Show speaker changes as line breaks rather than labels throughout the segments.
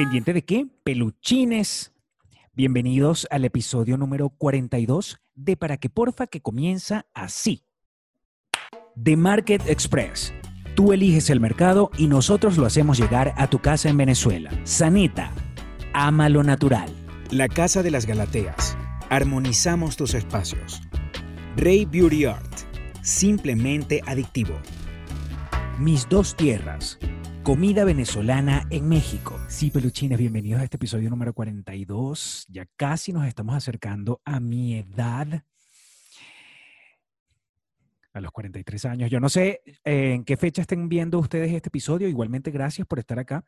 ¿Pendiente de qué? Peluchines. Bienvenidos al episodio número 42 de Para que Porfa que comienza así. The Market Express. Tú eliges el mercado y nosotros lo hacemos llegar a tu casa en Venezuela. Sanita. Ama lo natural. La Casa de las Galateas. Armonizamos tus espacios. Rey Beauty Art. Simplemente adictivo. Mis dos tierras. Comida venezolana en México. Sí, peluchines, bienvenidos a este episodio número 42. Ya casi nos estamos acercando a mi edad. A los 43 años. Yo no sé eh, en qué fecha estén viendo ustedes este episodio. Igualmente, gracias por estar acá.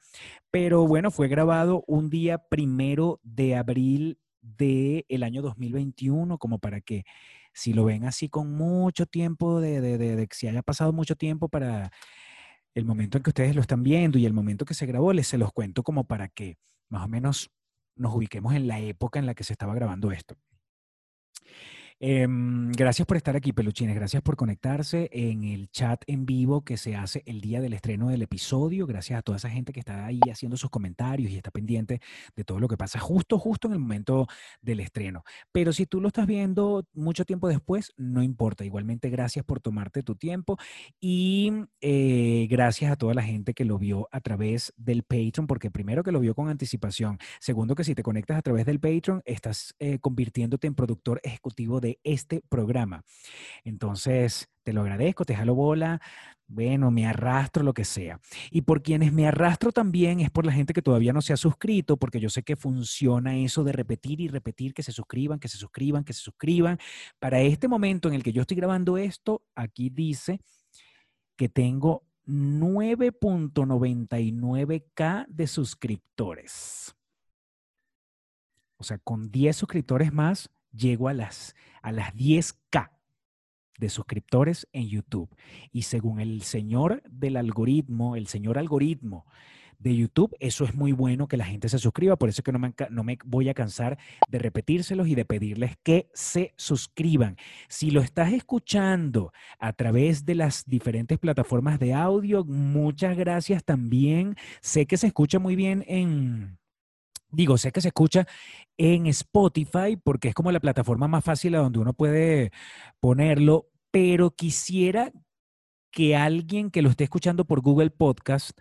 Pero bueno, fue grabado un día primero de abril del año 2021, como para que si lo ven así con mucho tiempo, de, de, de, de que si haya pasado mucho tiempo para el momento en que ustedes lo están viendo y el momento que se grabó, les se los cuento como para que más o menos nos ubiquemos en la época en la que se estaba grabando esto. Eh, gracias por estar aquí, peluchines. Gracias por conectarse en el chat en vivo que se hace el día del estreno del episodio. Gracias a toda esa gente que está ahí haciendo sus comentarios y está pendiente de todo lo que pasa justo, justo en el momento del estreno. Pero si tú lo estás viendo mucho tiempo después, no importa. Igualmente, gracias por tomarte tu tiempo y eh, gracias a toda la gente que lo vio a través del Patreon, porque primero que lo vio con anticipación, segundo que si te conectas a través del Patreon, estás eh, convirtiéndote en productor ejecutivo de este programa. Entonces, te lo agradezco, te jalo bola, bueno, me arrastro, lo que sea. Y por quienes me arrastro también es por la gente que todavía no se ha suscrito, porque yo sé que funciona eso de repetir y repetir, que se suscriban, que se suscriban, que se suscriban. Para este momento en el que yo estoy grabando esto, aquí dice que tengo 9.99k de suscriptores. O sea, con 10 suscriptores más, llego a las, a las 10K de suscriptores en YouTube. Y según el señor del algoritmo, el señor algoritmo de YouTube, eso es muy bueno que la gente se suscriba. Por eso es que no me, no me voy a cansar de repetírselos y de pedirles que se suscriban. Si lo estás escuchando a través de las diferentes plataformas de audio, muchas gracias también. Sé que se escucha muy bien en Digo, sé que se escucha en Spotify porque es como la plataforma más fácil a donde uno puede ponerlo, pero quisiera que alguien que lo esté escuchando por Google Podcast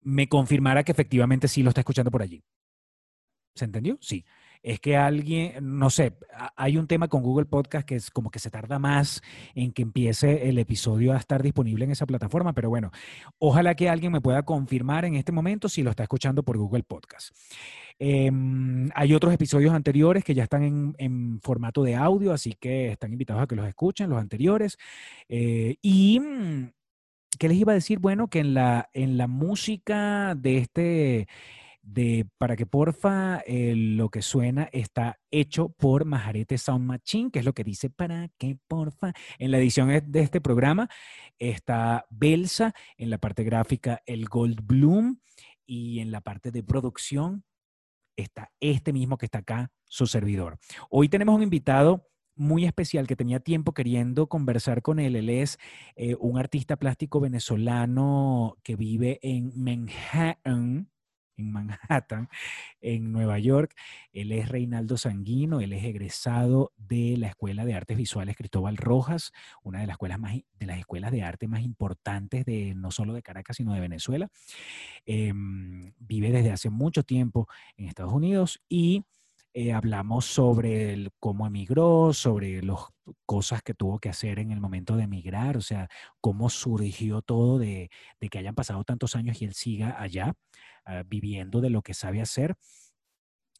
me confirmara que efectivamente sí lo está escuchando por allí. ¿Se entendió? Sí es que alguien, no sé, hay un tema con Google Podcast que es como que se tarda más en que empiece el episodio a estar disponible en esa plataforma, pero bueno, ojalá que alguien me pueda confirmar en este momento si lo está escuchando por Google Podcast. Eh, hay otros episodios anteriores que ya están en, formato de audio, así que están invitados a que los escuchen, los anteriores. Eh, y, ¿qué les iba a decir? Bueno, que en la, en la música de este de para que porfa eh, lo que suena está hecho por Majarete Sound Machine, que es lo que dice para que porfa. En la edición de este programa está Belsa, en la parte gráfica el Gold Bloom y en la parte de producción está este mismo que está acá, su servidor. Hoy tenemos un invitado muy especial que tenía tiempo queriendo conversar con él. Él es eh, un artista plástico venezolano que vive en Manhattan, en Manhattan, en Nueva York. Él es Reinaldo Sanguino, él es egresado de la Escuela de Artes Visuales Cristóbal Rojas, una de las escuelas, de arte más importantes de no solo de Caracas, sino de Venezuela. Eh, vive desde hace mucho tiempo en Estados Unidos y eh, hablamos sobre el, cómo emigró, sobre las cosas que tuvo que hacer en el momento de emigrar, o sea, cómo surgió todo de, que hayan pasado tantos años y él siga allá, uh, viviendo de lo que sabe hacer.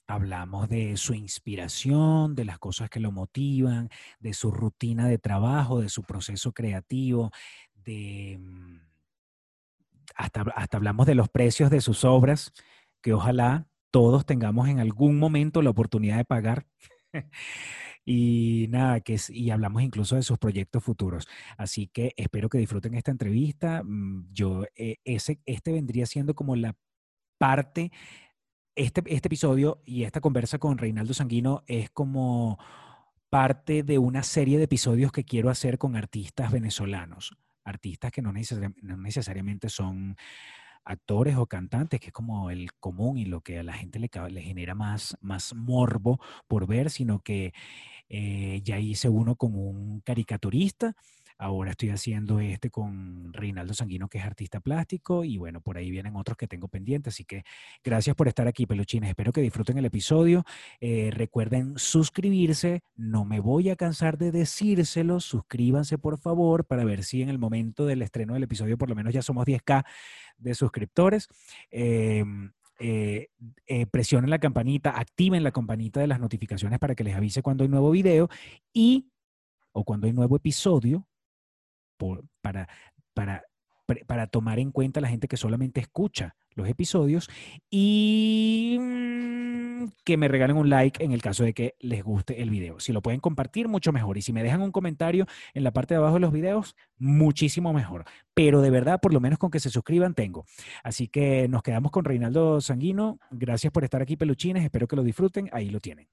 Hablamos de su inspiración, de las cosas que lo motivan, de su rutina de trabajo, de su proceso creativo, de... mm, Hasta, hasta hablamos de los precios de sus obras, que ojalá todos tengamos en algún momento la oportunidad de pagar. y nada, que y hablamos incluso de sus proyectos futuros. Así que espero que disfruten esta entrevista. Mm, yo, eh, ese, este vendría siendo como la parte, este, este episodio y esta conversa con Reinaldo Sanguino es como parte de una serie de episodios que quiero hacer con artistas venezolanos, artistas que no necesariamente son actores o cantantes, que es como el común y lo que a la gente le, genera más, más morbo por ver, sino que eh, ya hice uno con un caricaturista Ahora estoy haciendo este con Reinaldo Sanguino, que es artista plástico, y bueno, por ahí vienen otros que tengo pendientes. Así que gracias por estar aquí, peluchines. Espero que disfruten el episodio. Eh, recuerden suscribirse. No me voy a cansar de decírselo. Suscríbanse, por favor, para ver si en el momento del estreno del episodio, por lo menos ya somos 10K de suscriptores. Em, eh, eh, presionen la campanita, activen la campanita de las notificaciones para que les avise cuando hay nuevo video y o cuando hay nuevo episodio para, para, para tomar en cuenta la gente que solamente escucha los episodios y mm, que me regalen un like en el caso de que les guste el video. Si lo pueden compartir, mucho mejor. Y si me dejan un comentario en la parte de abajo de los videos, muchísimo mejor. Pero de verdad, por lo menos con que se suscriban, tengo. Así que nos quedamos con Reinaldo Sanguino. Gracias por estar aquí, peluchines. Espero que lo disfruten. Ahí lo tienen.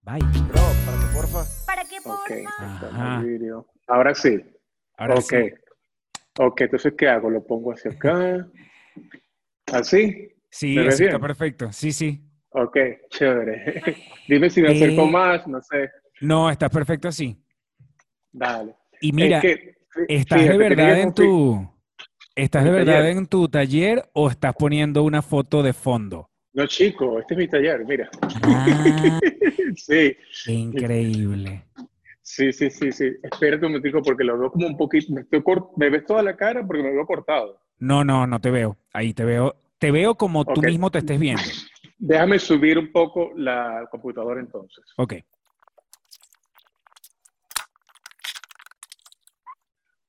Bye.
Bro, para que porfa.
¿Para qué porfa?
Ahora sí ok. Ok, entonces, ¿qué hago? ¿Lo pongo hacia acá? ¿Así?
Sí, está perfecto. Sí, sí.
Ok, chévere. Dime si me acerco más, no sé.
No, está perfecto así.
Dale.
Y mira, ¿estás de verdad en tu... ¿Estás de verdad en tu taller o estás poniendo una foto de fondo?
No, chico, este es mi taller, mira.
Ah, sí. Increíble.
Sí, sí, sí, sí. Espérate un momentico porque lo veo como un poquito. Me, estoy me ves toda la cara porque me veo cortado.
No, no, no te veo. Ahí te veo. Te veo como tú mismo te estés viendo.
Déjame subir un poco la computadora entonces.
Ok.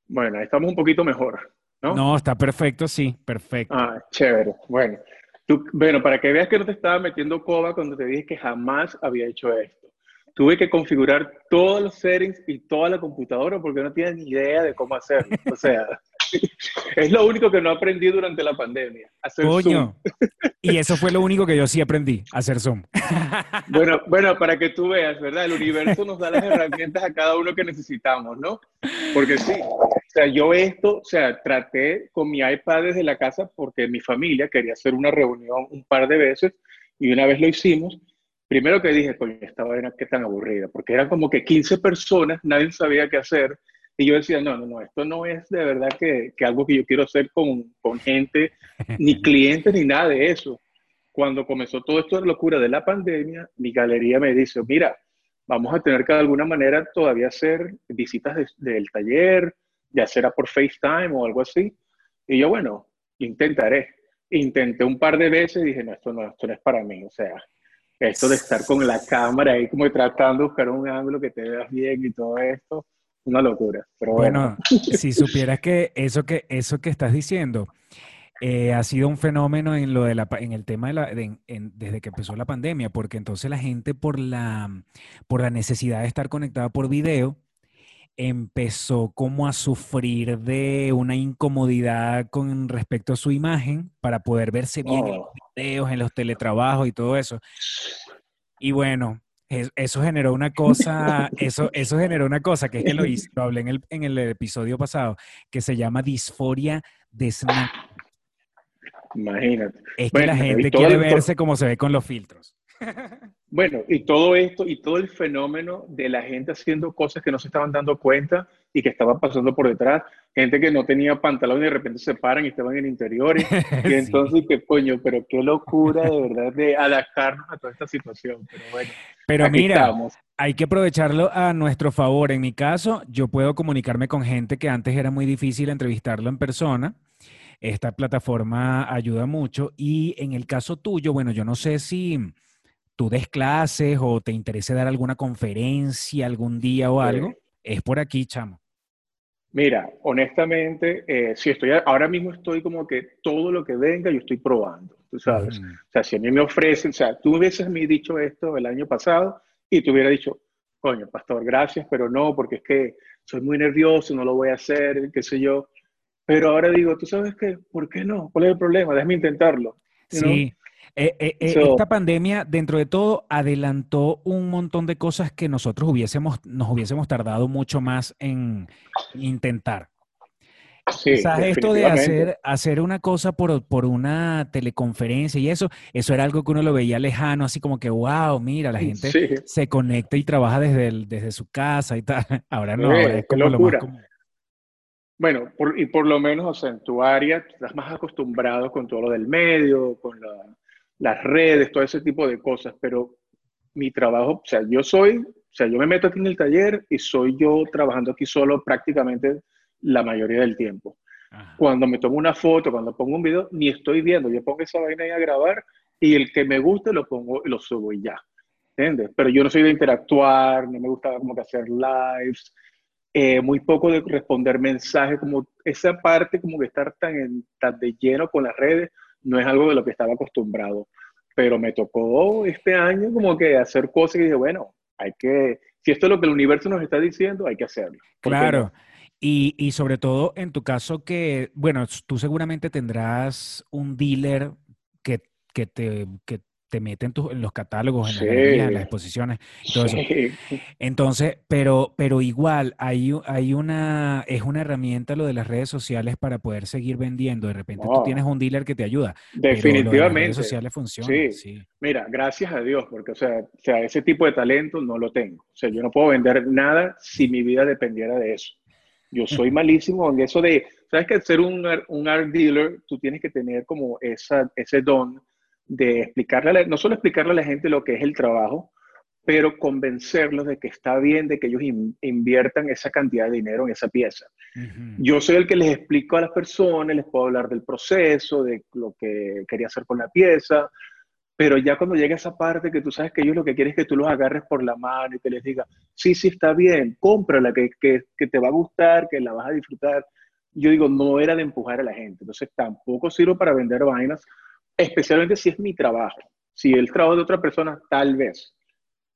Bueno, ahí estamos un poquito mejor, ¿no?
No, está perfecto, sí, perfecto.
Ah, chévere. Bueno, tú, bueno, para que veas que no te estaba metiendo coba cuando te dije que jamás había hecho esto tuve que configurar todos los settings y toda la computadora porque no tenía ni idea de cómo hacerlo. O sea, es lo único que no aprendí durante la pandemia. Hacer Coño.
Y eso fue lo único que yo sí aprendí, hacer Zoom.
Bueno, bueno, para que tú veas, ¿verdad? El universo nos da las herramientas a cada uno que necesitamos, ¿no? Porque sí, o sea, yo esto, o sea, traté con mi iPad desde la casa porque mi familia quería hacer una reunión un par de veces y una vez lo hicimos primero que dije, coño, esta vaina qué tan aburrida, porque eran como que 15 personas, nadie sabía qué hacer, y yo decía, no, no, no, esto no es de verdad que, que algo que yo quiero hacer con, con gente, ni clientes, ni nada de eso. Cuando comenzó todo esto de locura de la pandemia, mi galería me dice, mira, vamos a tener que de alguna manera todavía hacer visitas del taller, ya será por FaceTime o algo así. Y yo, bueno, intentaré. Intenté un par de veces y dije, no, esto no, esto no es para mí. O sea, esto de estar con la cámara ahí como tratando de buscar un ángulo que te veas bien y todo esto, una locura. Pero bueno,
si supieras que eso que, eso que estás diciendo eh, ha sido un fenómeno en, lo de la, en el tema de la, desde que empezó la pandemia, porque entonces la gente por la, por la necesidad de estar conectada por video, empezó como a sufrir de una incomodidad con respecto a su imagen para poder verse bien en los oh. videos, en los teletrabajos y todo eso. Y bueno, eso generó una cosa, eso, eso generó una cosa que es que lo hice, lo hablé en el, en el episodio pasado, que se llama disforia de snap.
Imagínate.
Es que la gente quiere verse como se ve con los filtros.
Bueno, y todo esto y todo el fenómeno de la gente haciendo cosas que no se estaban dando cuenta y que estaban pasando por detrás, gente que no tenía pantalón y de repente se paran y estaban en interiores, y entonces qué coño, pero qué locura de verdad de adaptarnos a toda esta situación, pero bueno.
Pero mira, hay que aprovecharlo a nuestro favor. En mi caso, yo puedo comunicarme con gente que antes era muy difícil entrevistarlo en persona. Esta plataforma ayuda mucho y en el caso tuyo, bueno, yo no sé si tú des clases o te interese dar alguna conferencia algún día o algo, es por aquí, chamo.
Mira, honestamente, eh, si estoy, ahora mismo estoy como que todo lo que venga yo estoy probando, tú sabes. O sea, si a mí me ofrecen, o sea, tú hubieses me dicho esto el año pasado y te hubiera dicho, coño, pastor, gracias, pero no, porque es que soy muy nervioso, no lo voy a hacer, qué sé yo. Pero ahora digo, tú sabes qué, ¿por qué no? ¿Cuál es el problema? Déjame intentarlo.
Sí, eh, eh, eh, esta pandemia, dentro de todo, adelantó un montón de cosas que nosotros hubiésemos, nos hubiésemos tardado mucho más en intentar. Sí, ¿Sabes esto de hacer, hacer una cosa por, por una teleconferencia y eso? Eso era algo que uno lo veía lejano, así como que, wow, mira, la gente se conecta y trabaja desde, desde su casa y tal. Ahora no, ahora es como lo más
Bueno, y por lo menos, o sea, en tu área estás más acostumbrado con todo lo del medio, con las redes, todo ese tipo de cosas, pero mi trabajo, o sea, yo soy, o sea, yo me meto aquí en el taller y soy yo trabajando aquí solo prácticamente la mayoría del tiempo. Cuando me tomo una foto, cuando pongo un video, ni estoy viendo, yo pongo esa vaina ahí a grabar y el que me guste lo pongo y lo subo y ya. ¿Entiendes? Pero yo no soy de interactuar, no me gusta como que hacer lives, eh, muy poco de responder mensajes, como esa parte como que estar tan, tan de lleno con las redes, no es algo de lo que estaba acostumbrado pero me tocó este año como que hacer cosas y dije, bueno, hay que, si esto es lo que el universo nos está diciendo, hay que hacerlo.
Claro. Y, y, sobre todo en tu caso que, bueno, tú seguramente tendrás un dealer que, que te, que te meten en, los catálogos, en, en las exposiciones, todo eso. Entonces, pero, pero igual hay, hay una, es una herramienta lo de las redes sociales para poder seguir vendiendo. De repente tú tienes un dealer que te ayuda.
Definitivamente. las
redes sociales funcionan.
Sí. Mira, gracias a Dios, porque o sea, o sea, ese tipo de talento no lo tengo. O sea, yo no puedo vender nada si mi vida dependiera de eso. Yo soy malísimo en eso de, sabes que ser un, un art dealer, tú tienes que tener como esa, ese don de explicarle, no solo explicarle a la gente lo que es el trabajo, pero convencerlos de que está bien de que ellos inviertan esa cantidad de dinero en esa pieza. Yo soy el que les explico a las personas, les puedo hablar del proceso, de lo que quería hacer con la pieza, pero ya cuando llega esa parte que tú sabes que ellos lo que quieren es que tú los agarres por la mano y te les diga, sí, sí, está bien, cómprala, que, que, que te va a gustar, que la vas a disfrutar. Yo digo, no era de empujar a la gente, entonces tampoco sirvo para vender vainas, especialmente si es mi trabajo. Si el trabajo de otra persona, tal vez.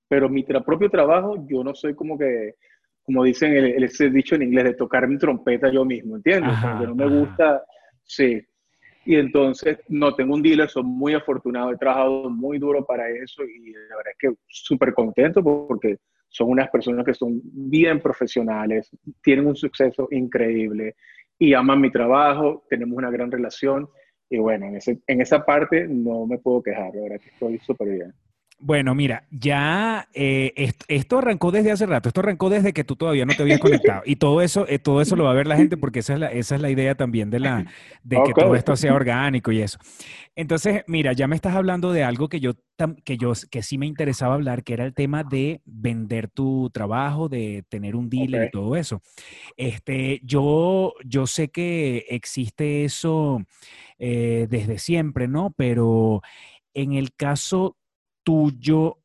Pero mi propio trabajo, yo no soy como que, como dicen el, ese dicho en inglés, de tocar mi trompeta yo mismo, ¿entiendes? no me gusta, sí. Y entonces, no, tengo un dealer, soy muy afortunado, he trabajado muy duro para eso y la verdad es que súper contento porque son unas personas que son bien profesionales, tienen un suceso increíble y aman mi trabajo, tenemos una gran relación y bueno, en, ese, en esa parte no me puedo quejar, la verdad que estoy súper bien.
Bueno, mira, ya eh, esto, arrancó desde hace rato, esto arrancó desde que tú todavía no te habías conectado y todo eso, eh, todo eso lo va a ver la gente porque esa es la, esa es la idea también de, la, de que todo esto sea orgánico y eso. Entonces, mira, ya me estás hablando de algo que yo, que yo, que sí me interesaba hablar, que era el tema de vender tu trabajo, de tener un dealer y todo eso. Este, yo, yo sé que existe eso eh, desde siempre, ¿no? Pero en el caso tuyo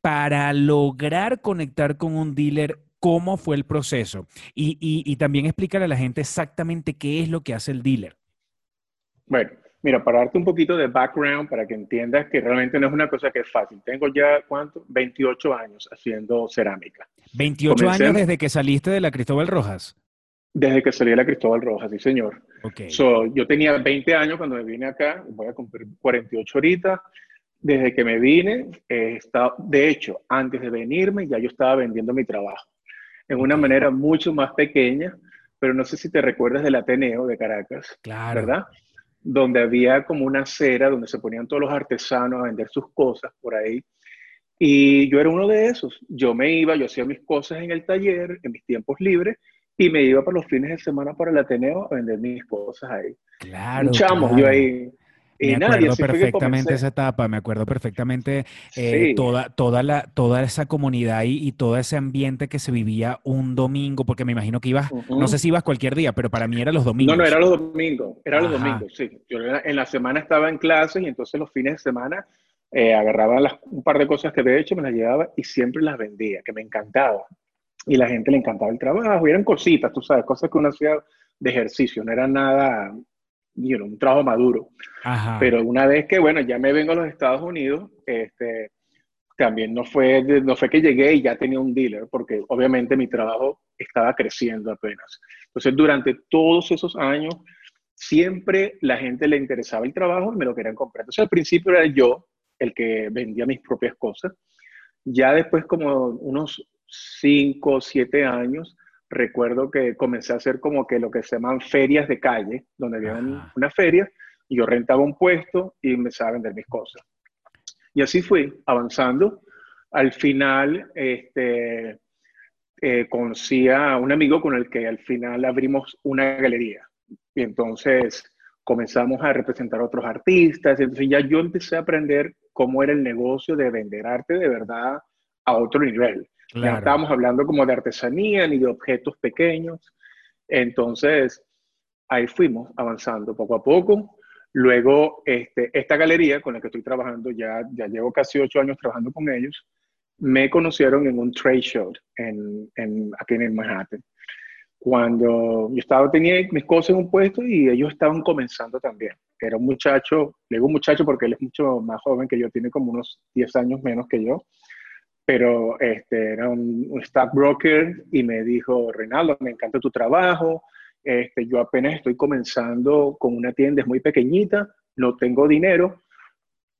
para lograr conectar con un dealer? ¿Cómo fue el proceso? Y, y, también explícale a la gente exactamente qué es lo que hace el dealer.
Bueno, mira, para darte un poquito de background, para que entiendas que realmente no es una cosa que es fácil. Tengo ya, ¿cuánto? 28 años haciendo cerámica.
28 años desde que saliste de la Cristóbal Rojas.
Desde que salí de la Cristóbal Rojas, sí, señor. Okay. yo tenía 20 años cuando me vine acá, voy a cumplir 48 ahorita. Desde que me vine, he estado, de hecho, antes de venirme ya yo estaba vendiendo mi trabajo en una manera mucho más pequeña, pero no sé si te recuerdas del Ateneo de Caracas, claro. ¿verdad? Donde había como una acera donde se ponían todos los artesanos a vender sus cosas por ahí. Y yo era uno de esos. Yo me iba, yo hacía mis cosas en el taller, en mis tiempos libres, y me iba para los fines de semana para el Ateneo a vender mis cosas ahí.
Claro.
Un yo ahí
me acuerdo perfectamente esa etapa, me acuerdo perfectamente eh, toda, toda, la, toda esa comunidad y, y, todo ese ambiente que se vivía un domingo, porque me imagino que ibas, no sé si ibas cualquier día, pero para mí era los domingos.
No, no, era los domingos, era los domingos, sí. Yo en la semana estaba en clases y entonces los fines de semana eh, agarraba las, un par de cosas que había hecho, me las llevaba y siempre las vendía, que me encantaba. Y la gente le encantaba el trabajo, y eran cositas, tú sabes, cosas que uno hacía de ejercicio, no era nada un trabajo maduro. Pero una vez que, bueno, ya me vengo a los Estados Unidos, este, también no fue, no fue que llegué y ya tenía un dealer, porque obviamente mi trabajo estaba creciendo apenas. Entonces, durante todos esos años, siempre la gente le interesaba el trabajo y me lo querían comprar. Entonces, al principio era yo el que vendía mis propias cosas. Ya después, como unos 5 o 7 años, recuerdo que comencé a hacer como que lo que se llaman ferias de calle, donde había una feria, y yo rentaba un puesto y empezaba a vender mis cosas. Y así fui avanzando. Al final, este, eh, conocí a un amigo con el que al final abrimos una galería. Y entonces comenzamos a representar a otros artistas. Entonces ya yo empecé a aprender cómo era el negocio de vender arte de verdad a otro nivel. Ya estábamos hablando como de artesanía ni de objetos pequeños. Entonces, ahí fuimos avanzando poco a poco. Luego, este, esta galería con la que estoy trabajando, ya, ya llevo casi ocho años trabajando con ellos, me conocieron en un trade show en, en, aquí en Manhattan. Cuando yo estaba, tenía mis cosas en un puesto y ellos estaban comenzando también. Era un muchacho, le digo un muchacho porque él es mucho más joven que yo, tiene como unos 10 años menos que yo, pero este, era un, un stockbroker y me dijo, Reinaldo, me encanta tu trabajo, este, yo apenas estoy comenzando con una tienda, es muy pequeñita, no tengo dinero,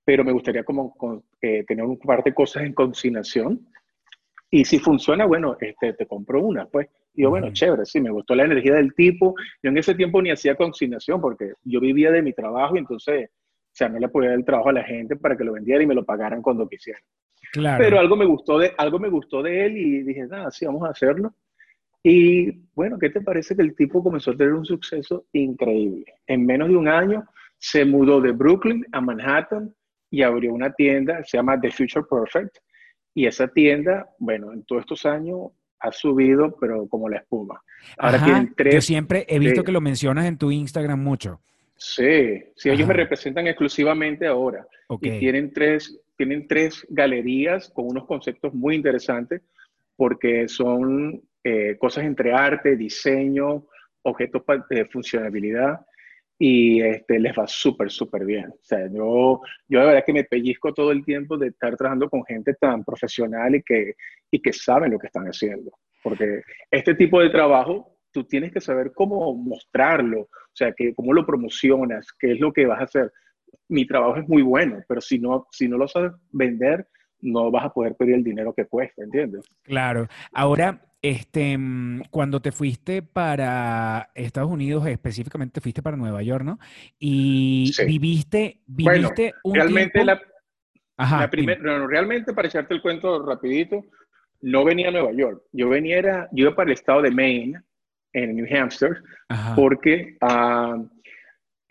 pero me gustaría como eh, tener un par de cosas en consignación. Y si funciona, bueno, este, te compro una, pues. Y yo, bueno, chévere, sí, me gustó la energía del tipo. Yo en ese tiempo ni hacía consignación porque yo vivía de mi trabajo y entonces, o sea, no le podía dar el trabajo a la gente para que lo vendiera y me lo pagaran cuando quisieran. Claro. Pero algo me gustó de, algo me gustó de él y dije, nada, sí, vamos a hacerlo. Y bueno, ¿qué te parece que el tipo comenzó a tener un suceso increíble? En menos de un año se mudó de Brooklyn a Manhattan y abrió una tienda, se llama The Future Perfect. Y esa tienda, bueno, en todos estos años ha subido, pero como la espuma.
Ahora tienen tres. Yo siempre he visto que lo mencionas en tu Instagram mucho.
Sí, sí, ellos me representan exclusivamente ahora. Y tienen tres, tienen tres galerías con unos conceptos muy interesantes porque son eh, cosas entre arte, diseño, objetos de funcionalidad y este, les va súper, súper bien. O sea, yo, yo de verdad que me pellizco todo el tiempo de estar trabajando con gente tan profesional y que, y que saben lo que están haciendo. Porque este tipo de trabajo, tú tienes que saber cómo mostrarlo, o sea, que, cómo lo promocionas, qué es lo que vas a hacer. Mi trabajo es muy bueno, pero si no, si no lo sabes vender, no vas a poder pedir el dinero que cuesta, ¿entiendes?
Claro. Ahora, este, cuando te fuiste para Estados Unidos, específicamente fuiste para Nueva York, ¿no? Y viviste, viviste
un realmente la, Ajá, la realmente para echarte el cuento rapidito, no venía a Nueva York. Yo venía, era, yo iba para el estado de Maine, en New Hampshire, porque ah,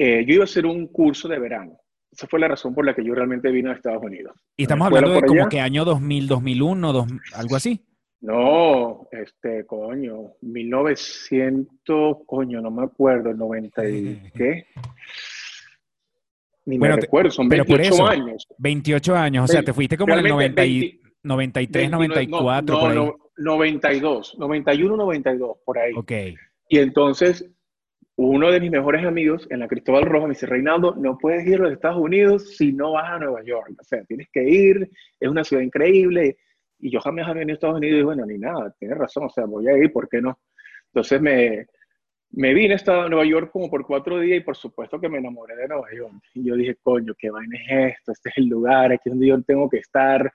eh, yo iba a hacer un curso de verano. Esa fue la razón por la que yo realmente vine a Estados Unidos.
Y estamos hablando de como que año 2000, 2001, algo así.
No, este, coño, 1900, coño, no me acuerdo, 90 y qué.
Ni me recuerdo, son 28 años. 28 años, o sea, te fuiste como en el 90 93, 94,
por ahí. 92, 91, 92, por ahí.
Ok.
Y entonces, uno de mis mejores amigos en la Cristóbal Roja me dice, Reinaldo, no puedes ir a los Estados Unidos si no vas a Nueva York. O sea, tienes que ir, es una ciudad increíble. Y yo jamás había venido a Estados Unidos y bueno, ni nada, tienes razón, o sea, voy a ir, ¿por qué no? Entonces me, me vine a Nueva York como por cuatro días y por supuesto que me enamoré de Nueva York. Y yo dije, coño, qué vaina es esto, este es el lugar, aquí es donde yo tengo que estar.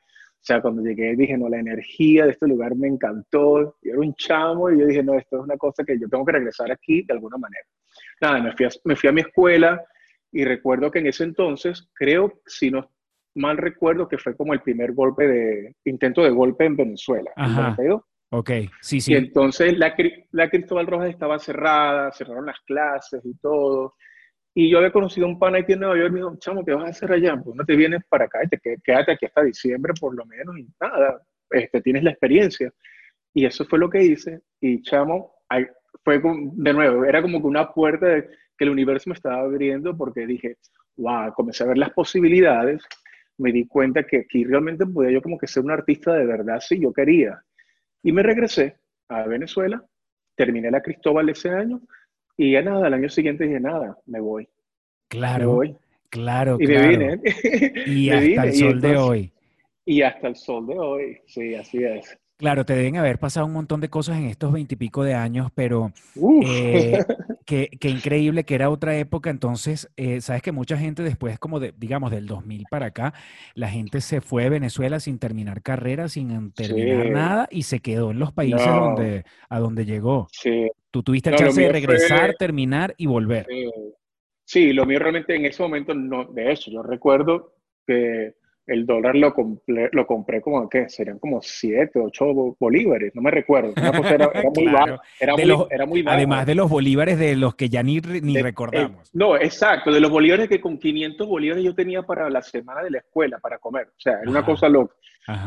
O sea, cuando llegué dije, no, la energía de este lugar me encantó. Yo era un chamo y yo dije, no, esto es una cosa que yo tengo que regresar aquí de alguna manera. Nada, me fui a, me fui a mi escuela y recuerdo que en ese entonces, creo, si no mal recuerdo que fue como el primer golpe de, intento de golpe en Venezuela,
Ajá. Ok, sí, sí.
Y entonces la, la Cristóbal Rojas estaba cerrada, cerraron las clases y todo. Y yo había conocido un pana aquí en Nueva York me dijo, chamo, ¿qué vas a hacer allá? Pues no te vienes para acá y te quédate aquí hasta diciembre por lo menos y nada, este, tienes la experiencia. Y eso fue lo que hice. Y chamo, fue de nuevo, era como que una puerta que el universo me estaba abriendo porque dije, wow, comencé a ver las posibilidades me di cuenta que aquí realmente podía yo como que ser un artista de verdad si yo quería. Y me regresé a Venezuela, terminé la Cristóbal ese año y ya nada, al año siguiente dije, nada, me voy.
Claro, voy. claro,
y
Me
vine.
Y hasta el sol de hoy.
Y hasta el sol de hoy, sí, así es.
Claro, te deben haber pasado un montón de cosas en estos veintipico de años, pero eh, qué, increíble que era otra época. Entonces, eh, sabes que mucha gente después, como de, digamos, del 2000 para acá, la gente se fue de Venezuela sin terminar carrera, sin terminar nada y se quedó en los países donde, a donde llegó.
Sí.
Tú tuviste la chance de regresar, terminar y volver.
Sí. lo mío realmente en ese momento no, de hecho, yo recuerdo que el dólar lo compré, lo compré como, ¿qué? Serían como 7, 8 bolívares, no me recuerdo. era, muy bajo. Era, muy,
Además de los bolívares de los que ya ni, ni recordamos.
no, exacto, de los bolívares que con 500 bolívares yo tenía para la semana de la escuela, para comer. O sea, era una cosa loca.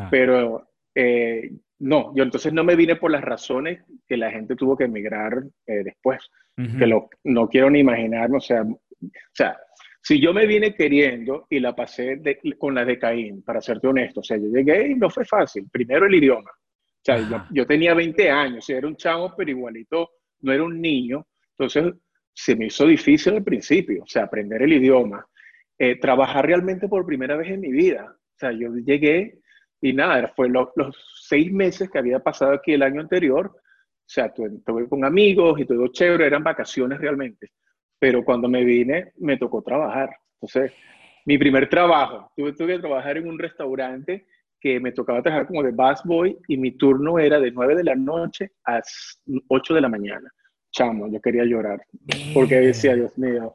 Pero eh, no, yo entonces no me vine por las razones que la gente tuvo que emigrar eh, después, que lo, no quiero ni imaginarme, o sea, o sea, si yo me vine queriendo y la pasé con la de Caín, para serte honesto, o sea, yo llegué y no fue fácil. Primero el idioma. O sea, yo, tenía 20 años, era un chavo, pero igualito no era un niño. Entonces, se me hizo difícil al principio, o sea, aprender el idioma. Eh, trabajar realmente por primera vez en mi vida. O sea, yo llegué y nada, fue los seis meses que había pasado aquí el año anterior. O sea, estuve con amigos y todo chévere, eran vacaciones realmente pero cuando me vine me tocó trabajar. Entonces, mi primer trabajo, tuve, tuve que trabajar en un restaurante que me tocaba trabajar como de busboy y mi turno era de 9 de la noche a 8 de la mañana. Chamo, yo quería llorar porque decía, Dios mío,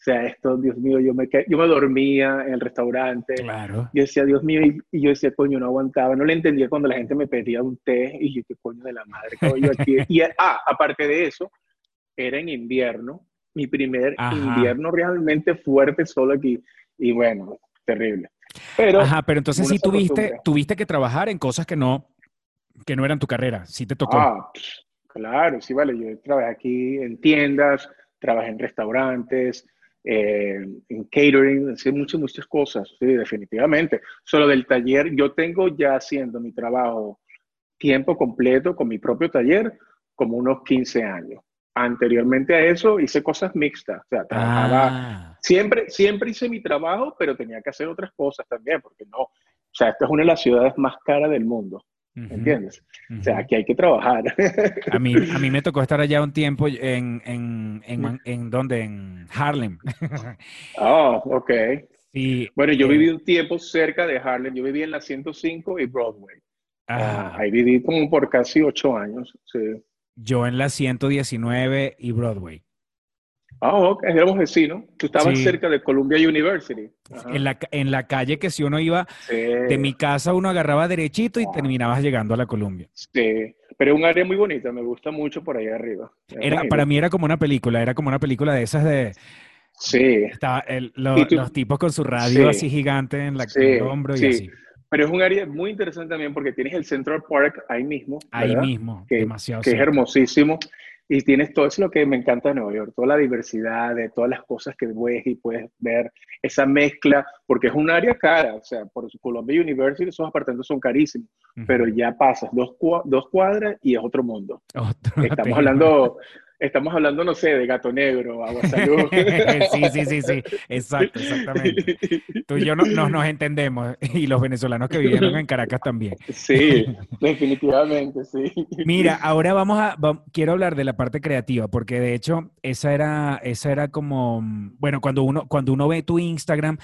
o sea, esto, Dios mío, yo me, yo me dormía en el restaurante.
Claro.
Yo decía, Dios mío, y, yo decía, coño, no aguantaba. No le entendía cuando la gente me pedía un té y yo, qué coño de la madre, yo aquí. y, ah, aparte de eso, era en invierno mi primer invierno realmente fuerte solo aquí. Y bueno, terrible. Pero,
Ajá, pero entonces sí tuviste, tuviste que trabajar en cosas que no, que no eran tu carrera, sí te tocó.
Ah, claro, sí, vale. Yo trabajé aquí en tiendas, trabajé en restaurantes, eh, en catering, hice muchas, muchas cosas, sí, definitivamente. Solo del taller, yo tengo ya haciendo mi trabajo tiempo completo con mi propio taller como unos 15 años anteriormente a eso hice cosas mixtas, o sea, trabajaba, ah. siempre, siempre hice mi trabajo, pero tenía que hacer otras cosas también, porque no, o sea, esta es una de las ciudades más caras del mundo, ¿entiendes? O sea, aquí hay que trabajar.
A mí, a mí me tocó estar allá un tiempo en, en, en, en donde, en Harlem.
Oh, ok. Sí, bueno, yo eh, viví un tiempo cerca de Harlem, yo viví en la 105 y Broadway. Ah, ahí viví como por casi ocho años, sí.
Yo en la 119 y Broadway.
Ah, ok, éramos vecinos. Tú estabas cerca de Columbia University.
En la, en la, calle que si uno iba de mi casa, uno agarraba derechito y terminabas llegando a la Columbia.
Sí, pero es un área muy bonita, me gusta mucho por ahí arriba.
Era, para mí era como una película, era como una película de esas de...
Sí.
Estaba los tipos con su radio así gigante en, la, el hombro y así.
Pero es un área muy interesante también porque tienes el Central Park ahí mismo.
Ahí mismo,
que,
demasiado.
Que es hermosísimo. Y tienes todo eso lo que me encanta de Nueva York, toda la diversidad de todas las cosas que ves y puedes ver, esa mezcla, porque es un área cara, o sea, por Columbia University esos apartamentos son carísimos, pero ya pasas dos, dos cuadras y es otro mundo. Estamos hablando Estamos hablando, no sé, de gato negro, agua salud.
sí, sí, sí, sí, exacto, exactamente. Tú y yo no, nos entendemos y los venezolanos que vivieron en Caracas también.
Sí, definitivamente, sí.
Mira, ahora vamos a, quiero hablar de la parte creativa, porque de hecho esa era, esa era como, bueno, cuando uno, cuando uno ve tu Instagram,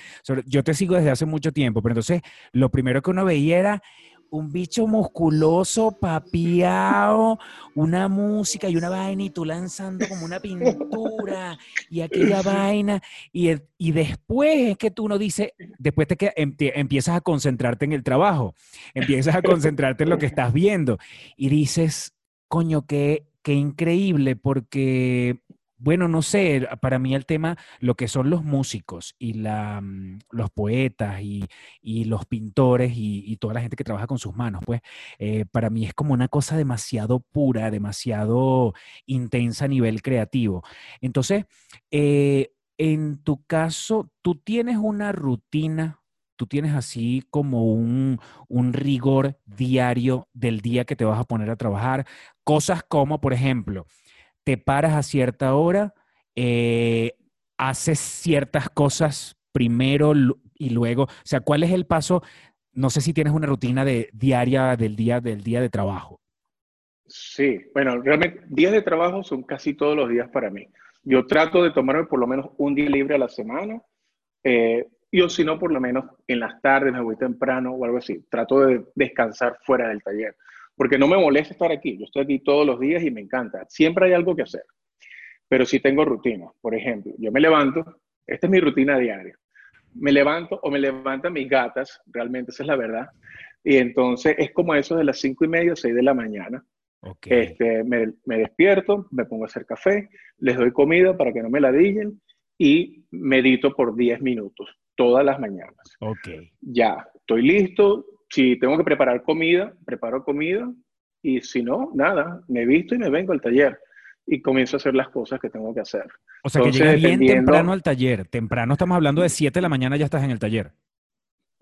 yo te sigo desde hace mucho tiempo, pero entonces lo primero que uno veía era un bicho musculoso, papiado, una música y una vaina y tú lanzando como una pintura y aquella vaina. Y, y después es que tú no dices, después te que empiezas a concentrarte en el trabajo, empiezas a concentrarte en lo que estás viendo. Y dices, coño, qué, qué increíble porque bueno, no sé, para mí el tema, lo que son los músicos y la, mm, los poetas y, los pintores y, toda la gente que trabaja con sus manos, pues eh, para mí es como una cosa demasiado pura, demasiado intensa a nivel creativo. Entonces, eh, en tu caso, tú tienes una rutina tú tienes así como un, un, rigor diario del día que te vas a poner a trabajar. Cosas como, por ejemplo, te paras a cierta hora, eh, haces ciertas cosas primero y luego, o sea, ¿cuál es el paso no sé si tienes una rutina de diaria del día del día de trabajo.
Sí, bueno, realmente días de trabajo son casi todos los días para mí. Yo trato de tomarme por lo menos un día libre a la semana, eh, y o si no, por lo menos en las tardes me voy temprano o algo así. Trato de descansar fuera del taller, porque no me molesta estar aquí. Yo estoy aquí todos los días y me encanta. Siempre hay algo que hacer, pero sí tengo rutina. Por ejemplo, yo me levanto, esta es mi rutina diaria me levanto o me levantan mis gatas, realmente esa es la verdad. Y entonces es como eso de las cinco y media, seis de la mañana. Este, me, me, despierto, me pongo a hacer café, les doy comida para que no me ladillen y medito por 10 minutos todas las mañanas.
Ok.
Ya, estoy listo. Si tengo que preparar comida, preparo comida. Y si no, nada, me visto y me vengo al taller y comienzo a hacer las cosas que tengo que hacer.
O sea, que llegas bien temprano al taller. Temprano estamos hablando de 7 de la mañana, ya estás en el taller.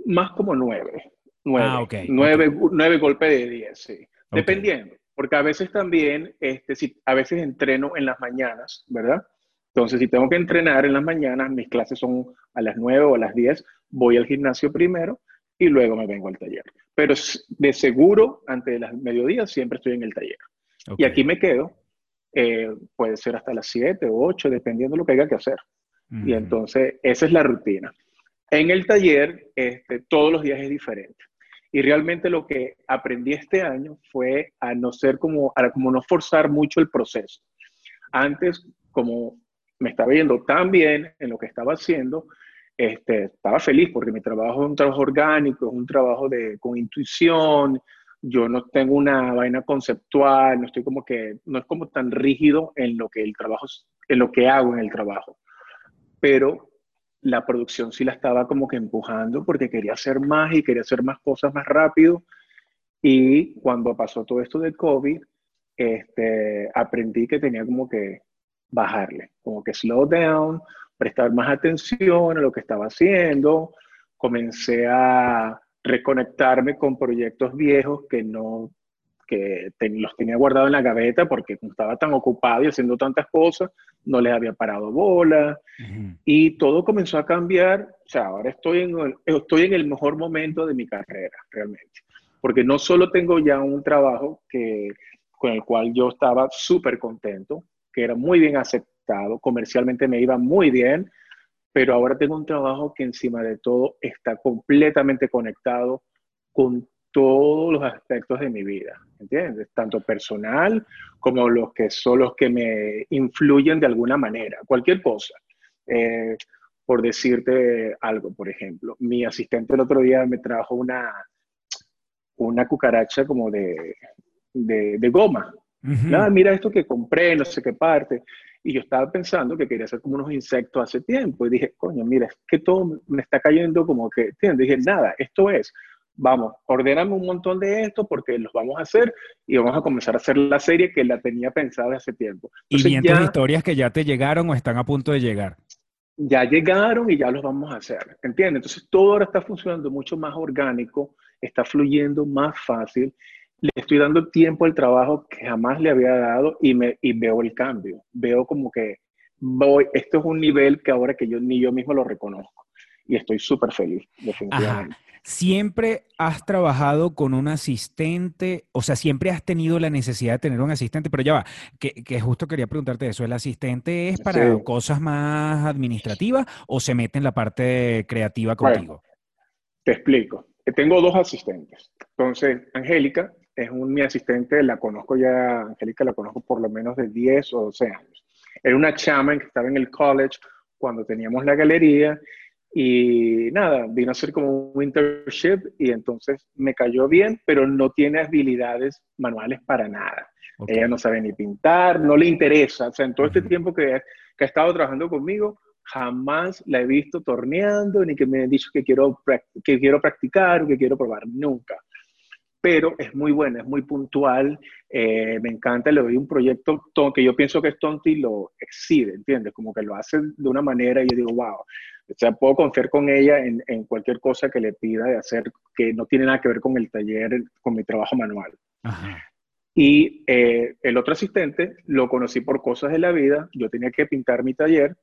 Más como 9. 9, ah, ok. 9, golpes de 10, sí. Dependiendo. Porque a veces también, este, si, a veces entreno en las mañanas, ¿verdad? Entonces, si tengo que entrenar en las mañanas, mis clases son a las 9 o a las 10, voy al gimnasio primero y luego me vengo al taller. Pero de seguro, antes de las mediodías, siempre estoy en el taller. Y aquí me quedo eh, puede ser hasta las 7 o 8, dependiendo de lo que haya que hacer. Y entonces, esa es la rutina. En el taller, este, todos los días es diferente. Y realmente lo que aprendí este año fue a no ser como, a como no forzar mucho el proceso. Antes, como me estaba yendo tan bien en lo que estaba haciendo, este, estaba feliz porque mi trabajo es un trabajo orgánico, es un trabajo de, con intuición, yo no tengo una vaina conceptual, no estoy como que, no es como tan rígido en lo que el trabajo, en lo que hago en el trabajo. Pero la producción sí la estaba como que empujando porque quería hacer más y quería hacer más cosas más rápido. Y cuando pasó todo esto del COVID, este, aprendí que tenía como que bajarle, como que slow down, prestar más atención a lo que estaba haciendo. Comencé a reconectarme con proyectos viejos que no que los tenía guardados en la gaveta porque estaba tan ocupado y haciendo tantas cosas, no les había parado bola. Y todo comenzó a cambiar. O sea, ahora estoy en, el, estoy en el mejor momento de mi carrera, realmente. Porque no solo tengo ya un trabajo que, con el cual yo estaba súper contento, que era muy bien aceptado, comercialmente me iba muy bien, pero ahora tengo un trabajo que encima de todo está completamente conectado con todos los aspectos de mi vida, ¿entiendes? Tanto personal como los que son los que me influyen de alguna manera, cualquier cosa. Eh, por decirte algo, por ejemplo, mi asistente el otro día me trajo una, una cucaracha como de, de, goma. Ah, mira esto que compré, no sé qué parte. Y yo estaba pensando que quería hacer como unos insectos hace tiempo. Y dije, coño, mira, es que todo me está cayendo como que, ¿entiendes? Dije, nada, esto es, vamos, ordéname un montón de esto porque los vamos a hacer y vamos a comenzar a hacer la serie que la tenía pensada hace tiempo.
¿Y vientos historias que ya te llegaron o están a punto de llegar?
Ya llegaron y ya los vamos a hacer, ¿entiendes? Entonces todo ahora está funcionando mucho más orgánico, está fluyendo más fácil le estoy dando tiempo al trabajo que jamás le había dado y, me, y veo el cambio. Veo como que voy, esto es un nivel que ahora que yo ni yo mismo lo reconozco. Y estoy súper feliz, definitivamente.
¿Siempre has trabajado con un asistente? O sea, siempre has tenido la necesidad de tener un asistente, pero ya va, que, que justo quería preguntarte eso. ¿El asistente es para cosas más administrativas o se mete en la parte creativa contigo?
te explico. Tengo dos asistentes. Entonces, Angélica es un, mi asistente, la conozco ya, Angélica la conozco por lo menos de 10 o 12 años. Era una chama que estaba en el college cuando teníamos la galería y nada, vino a hacer como un internship y entonces me cayó bien, pero no tiene habilidades manuales para nada. Ella no sabe ni pintar, no le interesa. O sea, en todo este tiempo que, que ha estado trabajando conmigo, jamás la he visto torneando ni que me han dicho que quiero, que quiero practicar o que quiero probar, nunca pero es muy buena, es muy puntual, eh, me encanta, le doy un proyecto que yo pienso que es tonto y lo exide, ¿entiendes? Como que lo hace de una manera y yo digo, wow, o sea, puedo confiar con ella en, en, cualquier cosa que le pida de hacer que no tiene nada que ver con el taller, con mi trabajo manual. Y eh, el otro asistente lo conocí por cosas de la vida, yo tenía que pintar mi taller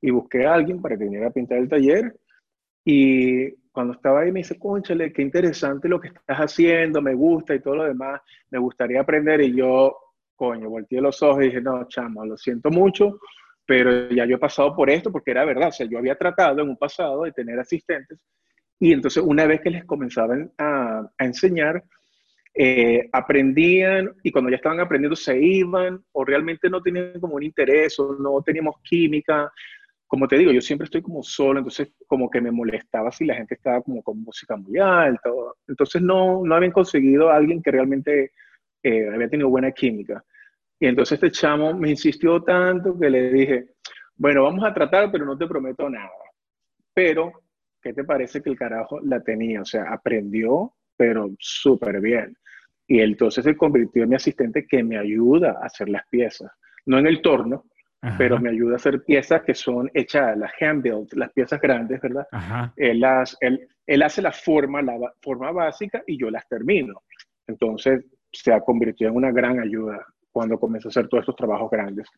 y busqué a alguien para que viniera a pintar el taller y cuando estaba ahí me dice, conchale, qué interesante lo que estás haciendo, me gusta y todo lo demás, me gustaría aprender. Y yo, coño, volteé los ojos y dije, no, chamo, lo siento mucho, pero ya yo he pasado por esto porque era verdad, o sea, yo había tratado en un pasado de tener asistentes y entonces una vez que les comenzaban a, enseñar, eh, aprendían y cuando ya estaban aprendiendo se iban o realmente no tenían como un interés o no teníamos química. Como te digo, yo siempre estoy como solo, entonces como que me molestaba si la gente estaba como con música muy alta. Entonces no, no habían conseguido a alguien que realmente eh, había tenido buena química. Y entonces este chamo me insistió tanto que le dije, bueno, vamos a tratar, pero no te prometo nada. Pero, ¿qué te parece que el carajo la tenía? O sea, aprendió, pero súper bien. Y entonces se convirtió en mi asistente que me ayuda a hacer las piezas. No en el torno, pero me ayuda a hacer piezas que son hechas, las hand-built, las piezas grandes, ¿verdad? Él, las, él, él, hace la forma, la forma básica y yo las termino. Entonces se ha convertido en una gran ayuda cuando comenzó a hacer todos estos trabajos grandes.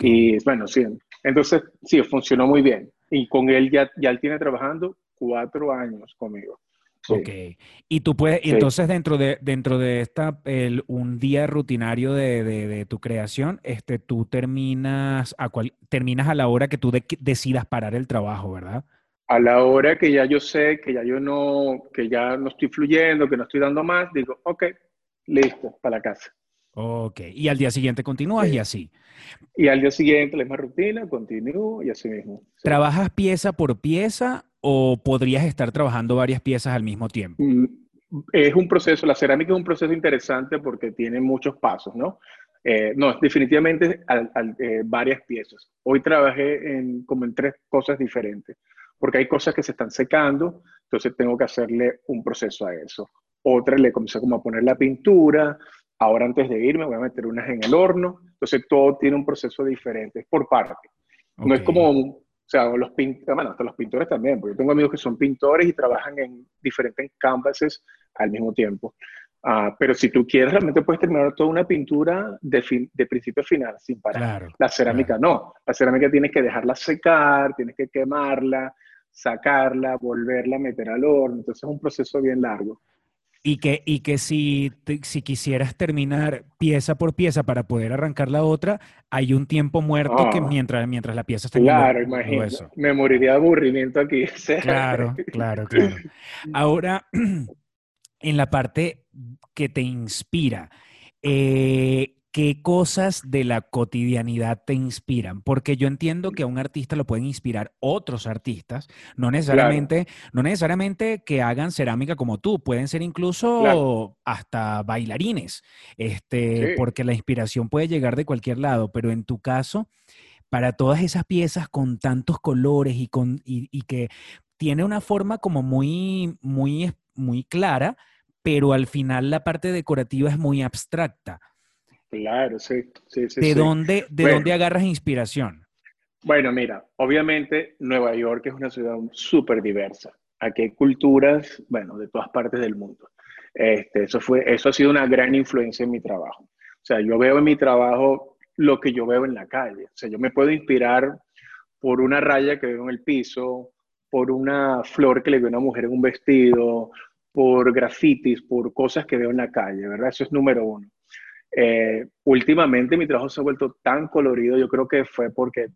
Y bueno, sí, entonces sí, funcionó muy bien. Y con él ya, ya él tiene trabajando cuatro años conmigo.
Ok. Y tú puedes, entonces dentro de, dentro de esta, el, un día rutinario de, de, tu creación, este, tú terminas a, cual, terminas a la hora que tú decidas parar el trabajo, ¿verdad?
A la hora que ya yo sé que ya yo no, que ya no estoy fluyendo, que no estoy dando más, digo, ok, listo, para la casa.
Ok, y al día siguiente continúas y así.
Y al día siguiente la misma rutina, continúo y así mismo.
¿Trabajas pieza por pieza o podrías estar trabajando varias piezas al mismo tiempo? Mm,
es un proceso, la cerámica es un proceso interesante porque tiene muchos pasos, ¿no? Eh, no, definitivamente eh, varias piezas. Hoy trabajé en, como en tres cosas diferentes, porque hay cosas que se están secando, entonces tengo que hacerle un proceso a eso. Otra le comencé como a poner la pintura, ahora antes de irme voy a meter unas en el horno, entonces todo tiene un proceso diferente, es por parte. No es como o sea, los pintores, bueno, hasta los pintores también, porque yo tengo amigos que son pintores y trabajan en diferentes canvases al mismo tiempo. Uh, pero si tú quieres, realmente puedes terminar toda una pintura de, de principio a final, sin parar. la cerámica no. La cerámica tienes que dejarla secar, tienes que quemarla, sacarla, volverla a meter al horno. Entonces es un proceso bien largo.
Y que, y que si, si quisieras terminar pieza por pieza para poder arrancar la otra, hay un tiempo muerto que ah. mientras, mientras la pieza está
Claro, imagínate. Me moriría de aburrimiento aquí.
Claro, claro, claro. Ahora, en la parte que te inspira, eh, ¿qué cosas de la cotidianidad te inspiran? Porque yo entiendo que a un artista lo pueden inspirar otros artistas, no necesariamente, no necesariamente que hagan cerámica como tú, pueden ser incluso hasta bailarines, este, porque la inspiración puede llegar de cualquier lado, pero en tu caso, para todas esas piezas con tantos colores y, con, y, que tiene una forma como muy, muy, muy clara, pero al final la parte decorativa es muy abstracta.
Claro, sí, sí, sí.
¿De, Dónde, de dónde agarras inspiración?
Bueno, mira, obviamente Nueva York es una ciudad súper diversa. Aquí hay culturas, bueno, de todas partes del mundo. Este, eso, fue, eso ha sido una gran influencia en mi trabajo. O sea, yo veo en mi trabajo lo que yo veo en la calle. O sea, yo me puedo inspirar por una raya que veo en el piso, por una flor que le veo a una mujer en un vestido, por grafitis, por cosas que veo en la calle, ¿verdad? Eso es número uno. Eh, últimamente mi trabajo se ha vuelto tan colorido, yo creo que fue porque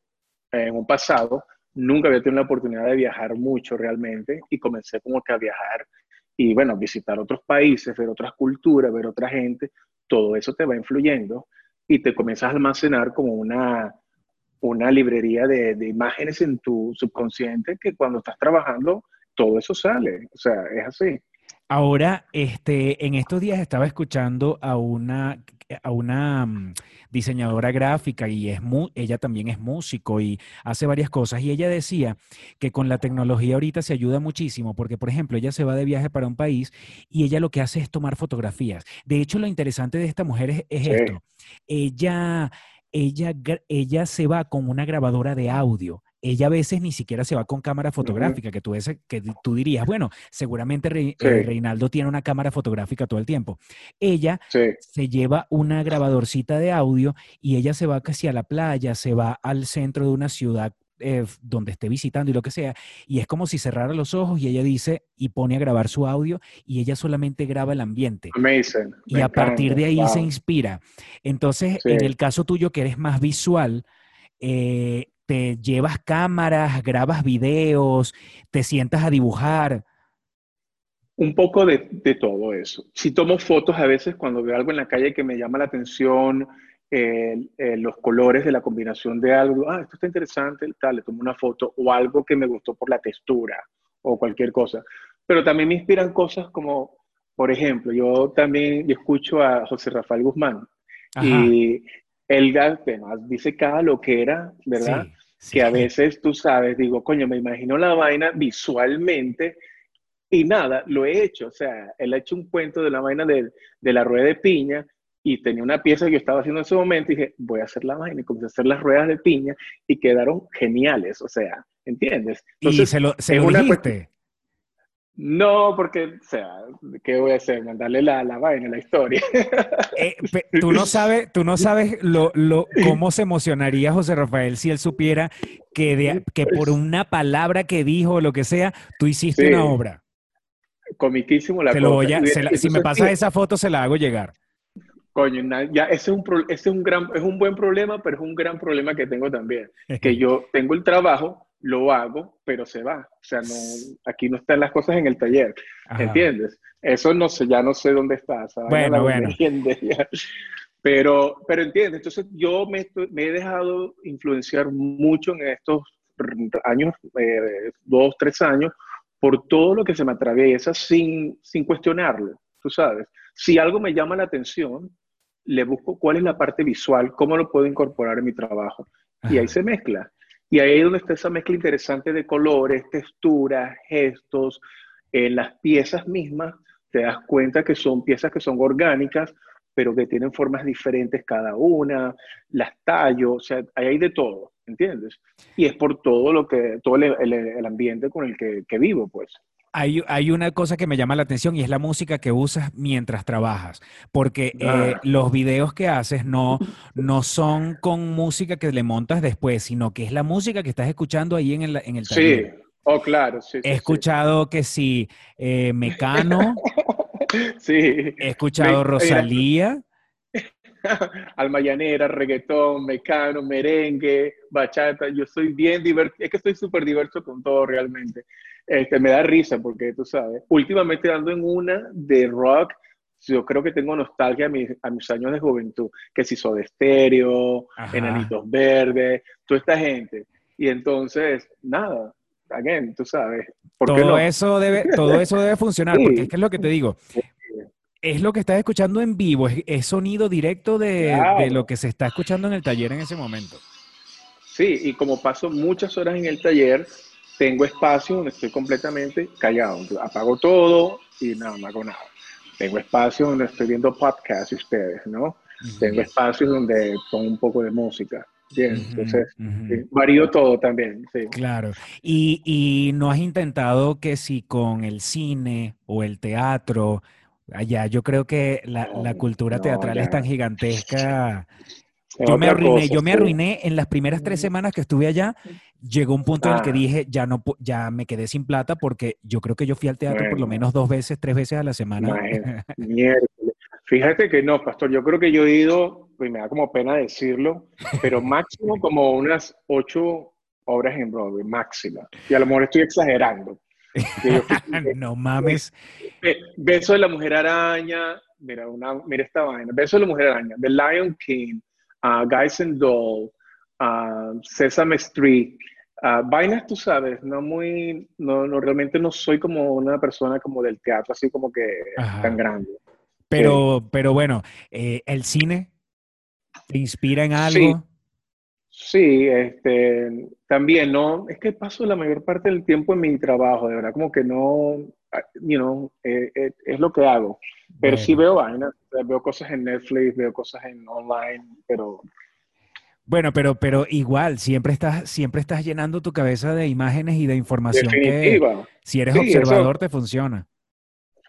en un pasado nunca había tenido la oportunidad de viajar mucho realmente y comencé como que a viajar y bueno, visitar otros países, ver otras culturas, ver otra gente, todo eso te va influyendo y te comienzas a almacenar como una, una librería de, de imágenes en tu subconsciente que cuando estás trabajando todo eso sale, o sea, es así.
Ahora, este, en estos días estaba escuchando a una, a una mm, diseñadora gráfica y es ella también es músico y hace varias cosas. Y ella decía que con la tecnología ahorita se ayuda muchísimo porque, por ejemplo, ella se va de viaje para un país y ella lo que hace es tomar fotografías. De hecho, lo interesante de esta mujer es, esto. Ella, ella, ella se va con una grabadora de audio ella a veces ni siquiera se va con cámara fotográfica, que, tú que tú dirías, bueno, seguramente eh, Reinaldo tiene una cámara fotográfica todo el tiempo. Ella se lleva una grabadorcita de audio y ella se va casi a la playa, se va al centro de una ciudad eh, donde esté visitando y lo que sea, y es como si cerrara los ojos y ella dice y pone a grabar su audio y ella solamente graba el ambiente.
Amazing.
Y a partir de ahí se inspira. Entonces, en el caso tuyo que eres más visual, eh, te llevas cámaras, grabas videos, te sientas a dibujar.
Un poco de, todo eso. Si tomo fotos a veces cuando veo algo en la calle que me llama la atención, los colores de la combinación de algo, ah, esto está interesante, tal, le tomo una foto, o algo que me gustó por la textura, o cualquier cosa. Pero también me inspiran cosas como, por ejemplo, yo también escucho a José Rafael Guzmán, y él dice cada lo que era, ¿verdad? Que a veces tú sabes, digo, coño, me imagino la vaina visualmente y nada, lo he hecho. O sea, él ha hecho un cuento de la vaina de, de la rueda de piña y tenía una pieza que yo estaba haciendo en ese momento y dije, voy a hacer la vaina y comencé a hacer las ruedas de piña y quedaron geniales. O sea, ¿entiendes?
¿Y se lo, se dijiste?
No, porque, o sea, ¿qué voy a hacer? Mandarle la, la vaina, la historia.
Eh, tú no sabes, tú no sabes lo, lo, cómo se emocionaría José Rafael si él supiera que, que por una palabra que dijo o lo que sea, tú hiciste una obra
comiquísimo la
si me pasas esa foto, se la hago llegar.
Coño, ya ese es un, ese es un gran, es un buen problema, pero es un gran problema que tengo también. que yo tengo el trabajo, lo hago, pero se va. O sea, no, aquí no están las cosas en el taller. ¿Entiendes? Eso no sé, ya no sé dónde está.
Bueno, bueno.
Pero, pero entiendes, entonces yo me, me, he dejado influenciar mucho en estos años, eh, dos, tres años, por todo lo que se me atraviesa sin, sin cuestionarlo, tú sabes. Si algo me llama la atención, le busco cuál es la parte visual, cómo lo puedo incorporar en mi trabajo. Y ahí se mezcla. Y ahí es donde está esa mezcla interesante de colores, texturas, gestos, en las piezas mismas, te das cuenta que son piezas que son orgánicas, pero que tienen formas diferentes cada una, las tallos, o sea, ahí hay de todo. ¿entiendes? Y es por todo lo que, todo el, ambiente con el que, vivo, pues.
Hay, hay, una cosa que me llama la atención y es la música que usas mientras trabajas, porque eh, los videos que haces no, no son con música que le montas después, sino que es la música que estás escuchando ahí en el, en el
taller. Sí, oh, claro, sí.
He escuchado que sí, eh, Mecano.
sí.
He escuchado Rosalía.
alma llanera, reggaetón, mecano, merengue, bachata. Yo soy bien divertido, es que estoy súper diverso con todo realmente. Este, me da risa porque tú sabes, últimamente dando en una de rock, yo creo que tengo nostalgia a mis, a mis años de juventud, que si soy de estéreo, enanitos verdes, toda esta gente. Y entonces, nada, again, tú sabes.
todo, eso debe, todo eso debe funcionar, porque es que es lo que te digo es lo que estás escuchando en vivo, es, sonido directo de, lo que se está escuchando en el taller en ese momento.
Sí, y como paso muchas horas en el taller, tengo espacio donde estoy completamente callado. Apago todo y nada, no hago nada. Tengo espacio donde estoy viendo podcasts ustedes, ¿no? Tengo espacio donde pongo un poco de música. Bien, entonces varío todo también. Sí.
Claro. Y, y no has intentado que si con el cine o el teatro allá. Yo creo que la, cultura teatral es tan gigantesca. Yo me, arruiné, yo me arruiné en las primeras tres semanas que estuve allá. Llegó un punto en el que ah. dije, ya no, ya me quedé sin plata porque yo creo que yo fui al teatro por lo menos dos veces, tres veces a la semana.
Fíjate que no, pastor, yo creo que yo he ido, pues me da como pena decirlo, pero máximo como unas ocho obras en Broadway, máxima. Y a lo mejor estoy exagerando.
no mames.
Beso de la Mujer Araña. Mira, una, mira esta vaina. Beso de la Mujer Araña. The Lion King. Uh, Guys and Doll. Uh, Sesame Street. Uh, vainas, tú sabes, no muy, no, no, realmente no soy como una persona como del teatro, así como que tan grande.
Pero, pero bueno, eh, ¿el cine te inspira en algo?
Sí, este, también, ¿no? Es que paso la mayor parte del tiempo en mi trabajo, de verdad, como que no, you know, eh, eh, es lo que hago. Pero sí veo vainas, veo cosas en Netflix, veo cosas en online, pero...
Bueno, pero, pero igual, siempre estás, siempre estás llenando tu cabeza de imágenes y de información que si eres observador te funciona.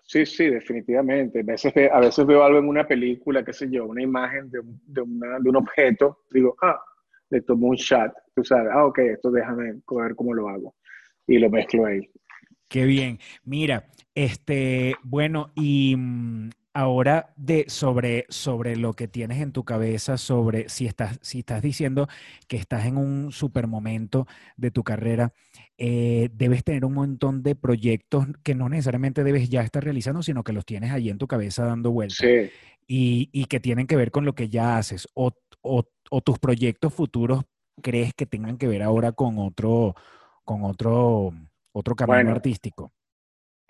Sí, sí, definitivamente. A veces, a veces veo algo en una película, qué sé yo, una imagen de, de, una, de un objeto, digo, ah, le tomo un shot, tú sabes, ah, ok, esto déjame ver cómo lo hago. Y lo mezclo ahí.
Qué bien. Mira, este, bueno, y mm, ahora de sobre, sobre lo que tienes en tu cabeza, sobre si estás, si estás diciendo que estás en un super momento de tu carrera, eh, debes tener un montón de proyectos que no necesariamente debes ya estar realizando, sino que los tienes allí en tu cabeza dando vueltas.
Sí.
Y, y, que tienen que ver con lo que ya haces. O, o, o, tus proyectos futuros crees que tengan que ver ahora con otro, con otro, otro camino bueno, artístico.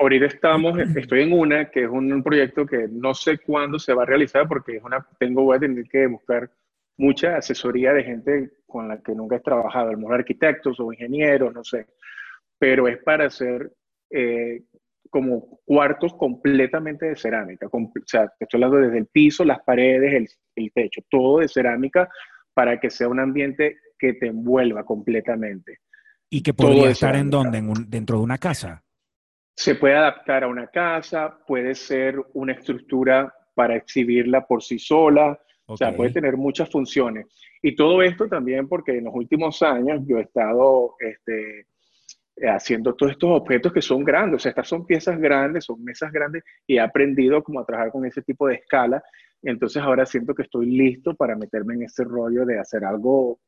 Ahorita estamos, estoy en una que es un, un, proyecto que no sé cuándo se va a realizar porque es una, tengo, voy a tener que buscar mucha asesoría de gente con la que nunca he trabajado, a lo mejor arquitectos o ingenieros, no sé, pero es para hacer eh, como cuartos completamente de cerámica, o sea, estoy hablando desde el piso, las paredes, el, el techo, todo de cerámica para que sea un ambiente que te envuelva completamente.
¿Y que podría estar en dónde? ¿En un, ¿Dentro de una casa?
Se puede adaptar a una casa, puede ser una estructura para exhibirla por sí sola, okay. o sea, puede tener muchas funciones. Y todo esto también porque en los últimos años yo he estado este, haciendo todos estos objetos que son grandes, o sea, estas son piezas grandes, son mesas grandes y he aprendido como a trabajar con ese tipo de escala. Entonces ahora siento que estoy listo para meterme en ese rollo de hacer algo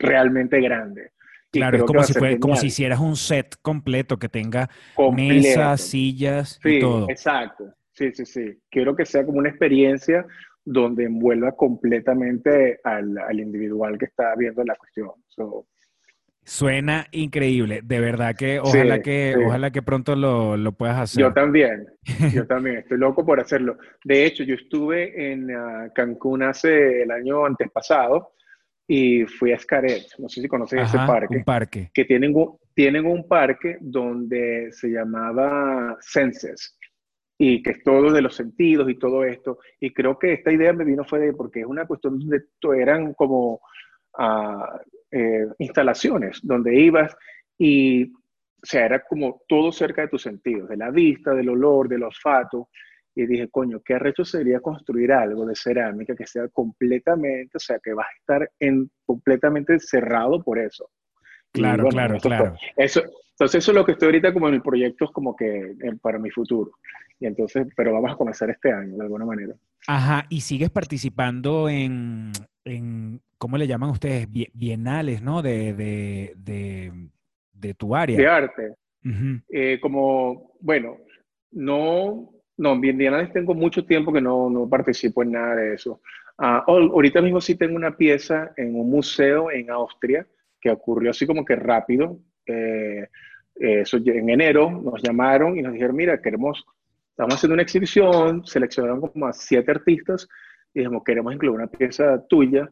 realmente grande.
Claro, es como si, fue, como si hicieras un set completo que tenga completo. mesas, sillas
sí,
y todo.
Exacto, sí, sí, sí. Quiero que sea como una experiencia donde envuelva completamente al, al individual que está viendo la cuestión. So,
Suena increíble, de verdad que ojalá sí, que sí. ojalá que pronto lo, lo, puedas hacer.
Yo también, yo también, estoy loco por hacerlo. De hecho, yo estuve en uh, Cancún hace el año antes pasado y fui a Escaret, no sé si conoces
Ajá,
ese parque.
Un parque.
Que tienen, tienen un parque donde se llamaba Senses y que es todo de los sentidos y todo esto. Y creo que esta idea me vino fue de, porque es una cuestión donde eran como uh, eh, instalaciones donde ibas y, o sea, era como todo cerca de tus sentidos, de la vista, del olor, del olfato. Y dije, coño, qué arrecho sería construir algo de cerámica que sea completamente, o sea, que vas a estar en, completamente cerrado por eso.
Claro, bueno, claro, claro.
Eso, entonces eso es lo que estoy ahorita como en el proyecto, es como que eh, para mi futuro. Y entonces, pero vamos a comenzar este año, de alguna manera.
Ajá, y sigues participando en, en ¿cómo le llaman ustedes? Bienales, ¿no? De, de, de, de tu área.
De arte. Uh -huh. eh, como, bueno, no, no, en bienales tengo mucho tiempo que no, no participo en nada de eso. Uh, ahorita mismo sí tengo una pieza en un museo en Austria que ocurrió así como que rápido. Eh, eso, en enero nos llamaron y nos dijeron, mira, queremos, estamos haciendo una exhibición, seleccionaron como a siete artistas y dijimos, queremos incluir una pieza tuya.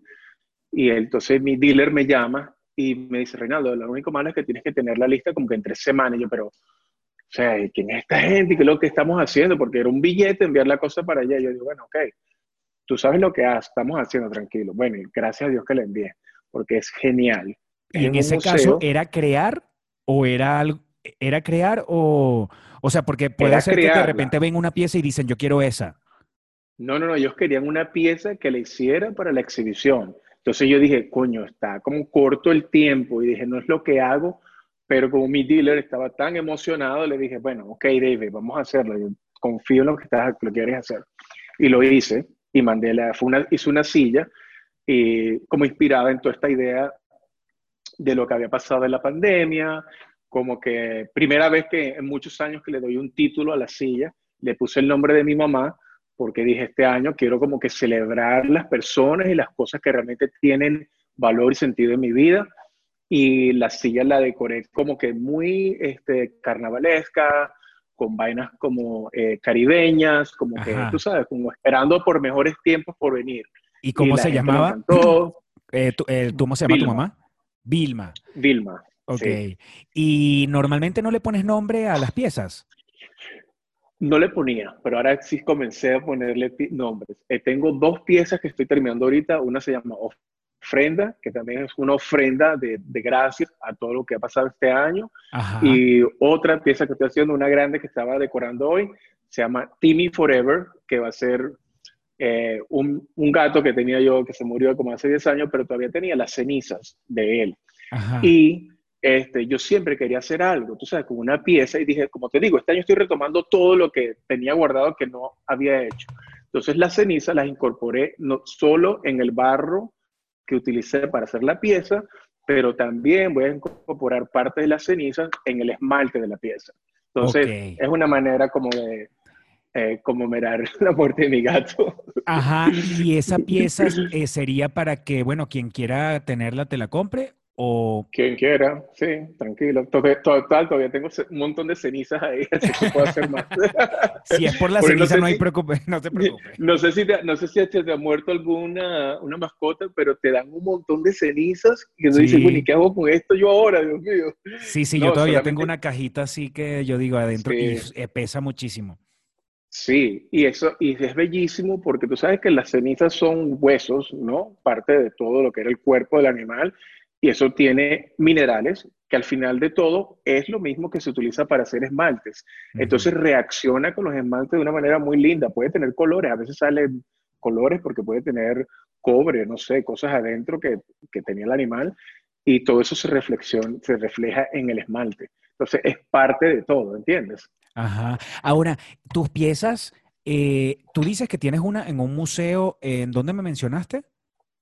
Y entonces mi dealer me llama y me dice, Reinaldo, lo único malo es que tienes que tener la lista como que en tres semanas. Yo, pero, sea, ¿quién es esta gente? ¿Qué es lo que estamos haciendo? Porque era un billete enviar la cosa para allá. Y yo digo, bueno, ok, tú sabes lo que estamos haciendo, tranquilo. Bueno, y gracias a Dios que le envié, porque es genial.
Y en, en ese museo, caso, ¿era crear o era algo? ¿Era crear o...? O sea, porque puede ser crearla. que de repente ven una pieza y dicen, yo quiero esa.
No, no, no, ellos querían una pieza que le hiciera para la exhibición. Entonces yo dije, coño, está como corto el tiempo y dije, no es lo que hago, pero como mi dealer estaba tan emocionado, le dije, bueno, ok, David, vamos a hacerlo. Yo confío en lo que, estás, lo que quieres hacer. Y lo hice y mandé la, fue una, hice una silla y como inspirada en toda esta idea de lo que había pasado en la pandemia, como que primera vez que en muchos años que le doy un título a la silla, le puse el nombre de mi mamá porque dije, este año quiero como que celebrar las personas y las cosas que realmente tienen valor y sentido en mi vida. Y la silla la decoré como que muy este, carnavalesca, con vainas como eh, caribeñas, como Ajá. que, tú sabes, como esperando por mejores tiempos por venir.
¿Y cómo y se llamaba? Eh, ¿tú, eh, ¿Cómo se llama Vilma. tu mamá? Vilma.
Vilma.
Ok. Sí. ¿Y normalmente no le pones nombre a las piezas?
No le ponía, pero ahora sí comencé a ponerle nombres. Eh, tengo dos piezas que estoy terminando ahorita. Una se llama Ofrenda, que también es una ofrenda de, de gracias a todo lo que ha pasado este año. Ajá. Y otra pieza que estoy haciendo, una grande que estaba decorando hoy, se llama Timmy Forever, que va a ser eh, un, un, gato que tenía yo que se murió como hace 10 años, pero todavía tenía las cenizas de él. Y este, yo siempre quería hacer algo, tú sabes, como una pieza y dije, como te digo, este año estoy retomando todo lo que tenía guardado que no había hecho. Entonces las cenizas las incorporé no solo en el barro que utilicé para hacer la pieza, pero también voy a incorporar parte de las cenizas en el esmalte de la pieza. Entonces es una manera como de eh, como mirar la muerte de mi gato.
Ajá, y esa pieza eh, sería para que, bueno, quien quiera tenerla te la compre o...
Quien quiera, sí, tranquilo. Total, todavía tengo un montón de cenizas ahí, así que puedo hacer más.
si es por la ceniza, no, hay preocupe, no te preocupes.
No sé si te, no sé si te, ha muerto alguna una mascota, pero te dan un montón de cenizas y uno dice, bueno, ¿y qué hago con esto yo ahora, Dios mío?
Sí, sí, yo todavía tengo una cajita así que yo digo adentro y eh, pesa muchísimo.
Sí, y eso y es bellísimo porque tú sabes que las cenizas son huesos, ¿no? Parte de todo lo que era el cuerpo del animal y eso tiene minerales que al final de todo es lo mismo que se utiliza para hacer esmaltes. Entonces reacciona con los esmaltes de una manera muy linda, puede tener colores, a veces salen colores porque puede tener cobre, no sé, cosas adentro que, que tenía el animal y todo eso se, reflexión, se refleja en el esmalte. Entonces es parte de todo, ¿entiendes?
Ajá. Ahora, tus piezas, eh, tú dices que tienes una en un museo, ¿en dónde me mencionaste?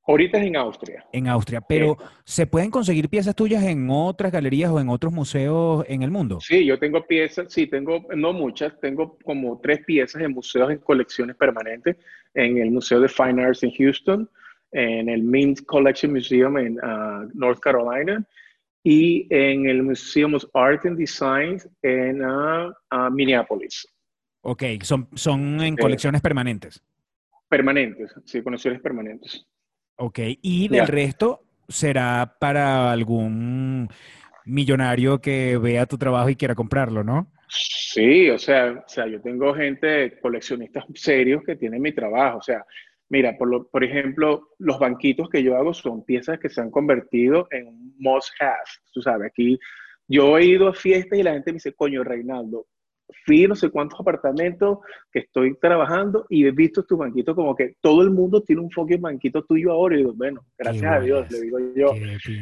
Ahorita es en Austria.
En Austria, pero ¿se pueden conseguir piezas tuyas en otras galerías o en otros museos en el mundo?
Sí, yo tengo piezas, sí, tengo, no muchas, tengo como tres piezas en museos en colecciones permanentes, en el Museo de Fine Arts en Houston, en el Mint Collection Museum en ah, North Carolina y en el Museum of Art and Design en uh, uh, Minneapolis.
Ok, son, son en colecciones permanentes.
Permanentes, sí, colecciones permanentes.
Ok, y del resto será para algún millonario que vea tu trabajo y quiera comprarlo, ¿no?
Sí, o sea, o sea, yo tengo gente, coleccionistas serios que tienen mi trabajo, o sea, Mira, por, lo, por ejemplo, los banquitos que yo hago son piezas que se han convertido en must have. Tú sabes, aquí yo he ido a fiestas y la gente me dice, coño, Reinaldo, fui no sé cuántos apartamentos que estoy trabajando y he visto tu banquito como que todo el mundo tiene un fucking banquito tuyo ahora. Y digo, bueno, gracias a Dios, le digo yo.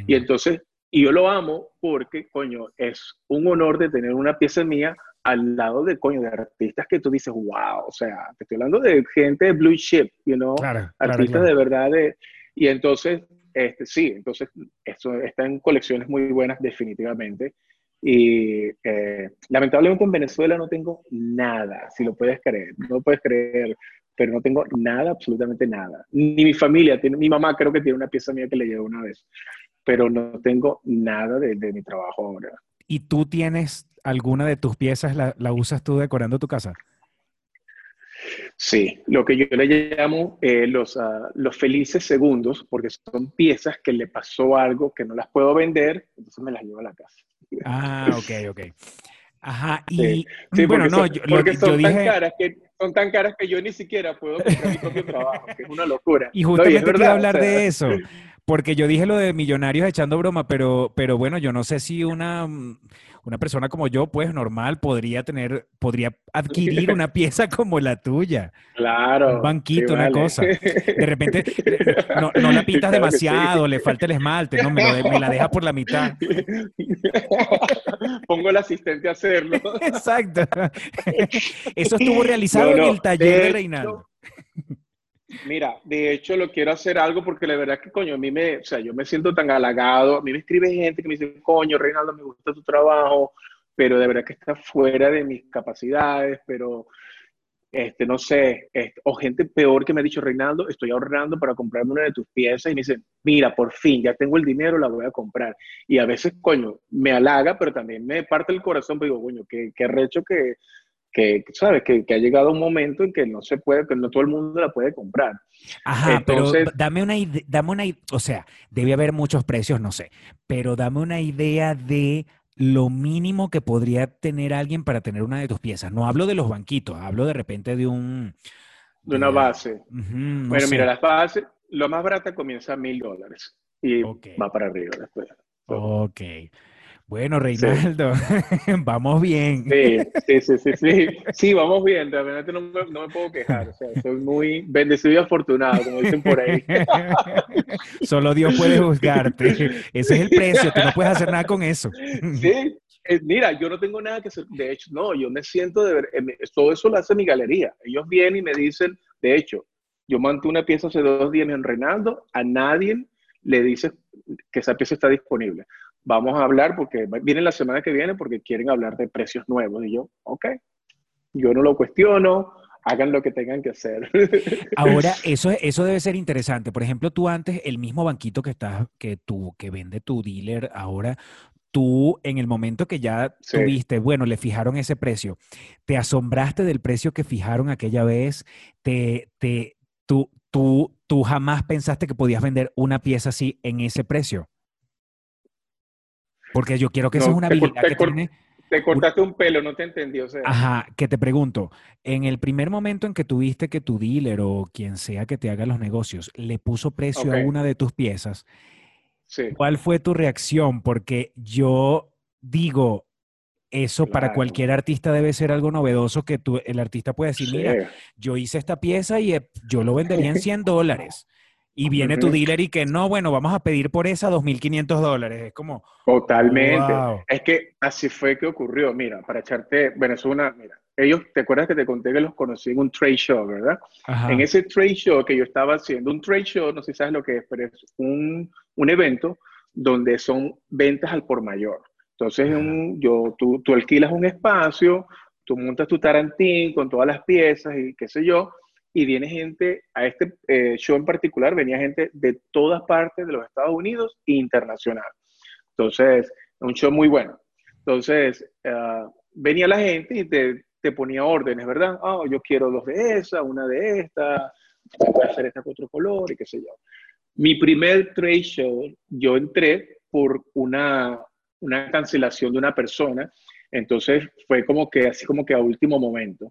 Y entonces, y yo lo amo porque, coño, es un honor de tener una pieza mía al lado de coño de artistas que tú dices, wow, o sea, te estoy hablando de gente de blue chip, you know, artistas de verdad de, y entonces, este, sí, entonces, esto está en colecciones muy buenas definitivamente. Y eh, lamentablemente en Venezuela no tengo nada, si lo puedes creer, no lo puedes creer, pero no tengo nada, absolutamente nada. Ni mi familia, tiene, mi mamá creo que tiene una pieza mía que le llevo una vez, pero no tengo nada de, de mi trabajo ahora.
¿Y tú tienes alguna de tus piezas, la, usas tú decorando tu casa?
Sí, lo que yo le llamo eh, los, ah, los felices segundos, porque son piezas que le pasó algo que no las puedo vender, entonces me las llevo a la casa.
Ah, ok, ok. Ajá, y bueno, no,
yo, porque son, tan caras que, son tan caras que yo ni siquiera puedo comprar mi propio trabajo, que es una locura.
Y justamente no, hablar de eso, porque yo dije lo de millonarios echando broma, pero, pero bueno, yo no sé si una una persona como yo, pues normal, podría tener, podría adquirir una pieza como la tuya.
Claro.
Un banquito, una cosa. De repente, no, la pintas demasiado, le falta el esmalte, no, me, la deja por la mitad.
Pongo el asistente a hacerlo.
Exacto. Eso estuvo realizado en el taller de, Reinaldo.
Mira, de hecho lo quiero hacer algo porque la verdad que, coño, a mí me, o sea, yo me siento tan halagado, a mí me escribe gente que me dice, coño, Reinaldo, me gusta tu trabajo, pero de verdad que está fuera de mis capacidades, pero, este, no sé, o gente peor que me ha dicho, Reinaldo, estoy ahorrando para comprarme una de tus piezas y me dice, mira, por fin, ya tengo el dinero, la voy a comprar. Y a veces, coño, me halaga, pero también me parte el corazón, porque digo, coño, qué, qué recho que que, ¿sabes? Que, ha llegado un momento en que no se puede, que no todo el mundo la puede comprar.
Ajá, pero dame una, dame una, o sea, debe haber muchos precios, no sé, pero dame una idea de lo mínimo que podría tener alguien para tener una de tus piezas. No hablo de los banquitos, hablo de repente de un...
De una base. bueno, mira, las bases, lo más barata comienza a mil dólares y va para arriba después.
Ok. Bueno, Reinaldo, vamos bien.
Sí, sí, sí, sí, sí, vamos bien, realmente no me, no me, puedo quejar, o sea, soy muy bendecido y afortunado, como dicen por ahí.
Solo Dios puede juzgarte, ese es el precio, tú no puedes hacer nada con eso.
Sí, eh, mira, yo no tengo nada que hacer, de hecho, no, yo me siento de ver, eh, todo eso lo hace mi galería, ellos vienen y me dicen, de hecho, yo mantuve una pieza hace dos días en Reinaldo, a nadie le dice que esa pieza está disponible vamos a hablar porque vienen la semana que viene porque quieren hablar de precios nuevos. Y yo, ok, yo no lo cuestiono, hagan lo que tengan que hacer.
Ahora, eso, eso debe ser interesante. Por ejemplo, tú antes, el mismo banquito que estás, que tú, que vende tu dealer ahora, tú en el momento que ya tuviste, bueno, le fijaron ese precio, ¿te asombraste del precio que fijaron aquella vez? ¿Te, te, tú, tú, tú jamás pensaste que podías vender una pieza así en ese precio? Porque yo quiero que esa es una habilidad
te,
que tiene...
Te cortaste un pelo, no te entendí. O sea.
Ajá, que te pregunto, en el primer momento en que tuviste que tu dealer o quien sea que te haga los negocios le puso precio a una de tus piezas, ¿cuál fue tu reacción? Porque yo digo, eso para cualquier artista debe ser algo novedoso que tú, el artista puede decir, mira, yo hice esta pieza y eh, yo lo vendería en 100 dólares. Y viene tu dealer y que no, bueno, vamos a pedir por esa 2.500 dólares. Es como...
Totalmente. Es que así fue que ocurrió. Mira, para echarte, bueno, es una, mira, ellos, ¿te acuerdas que te conté que los conocí en un trade show, verdad? En ese trade show que yo estaba haciendo, un trade show, no sé si sabes lo que es, pero es un, un evento donde son ventas al por mayor. Entonces, un, yo, tú, tú alquilas un espacio, tú montas tu tarantín con todas las piezas y qué sé yo, y viene gente, a este eh, show en particular, venía gente de todas partes de los Estados Unidos e internacional. Entonces, un show muy bueno. Entonces, ah, venía la gente y te, te, ponía órdenes, ¿verdad? Oh, yo quiero dos de esa, una de esta, voy a hacer esta con otro color y qué sé yo. Mi primer trade show, yo entré por una, una cancelación de una persona, entonces fue como que así como que a último momento.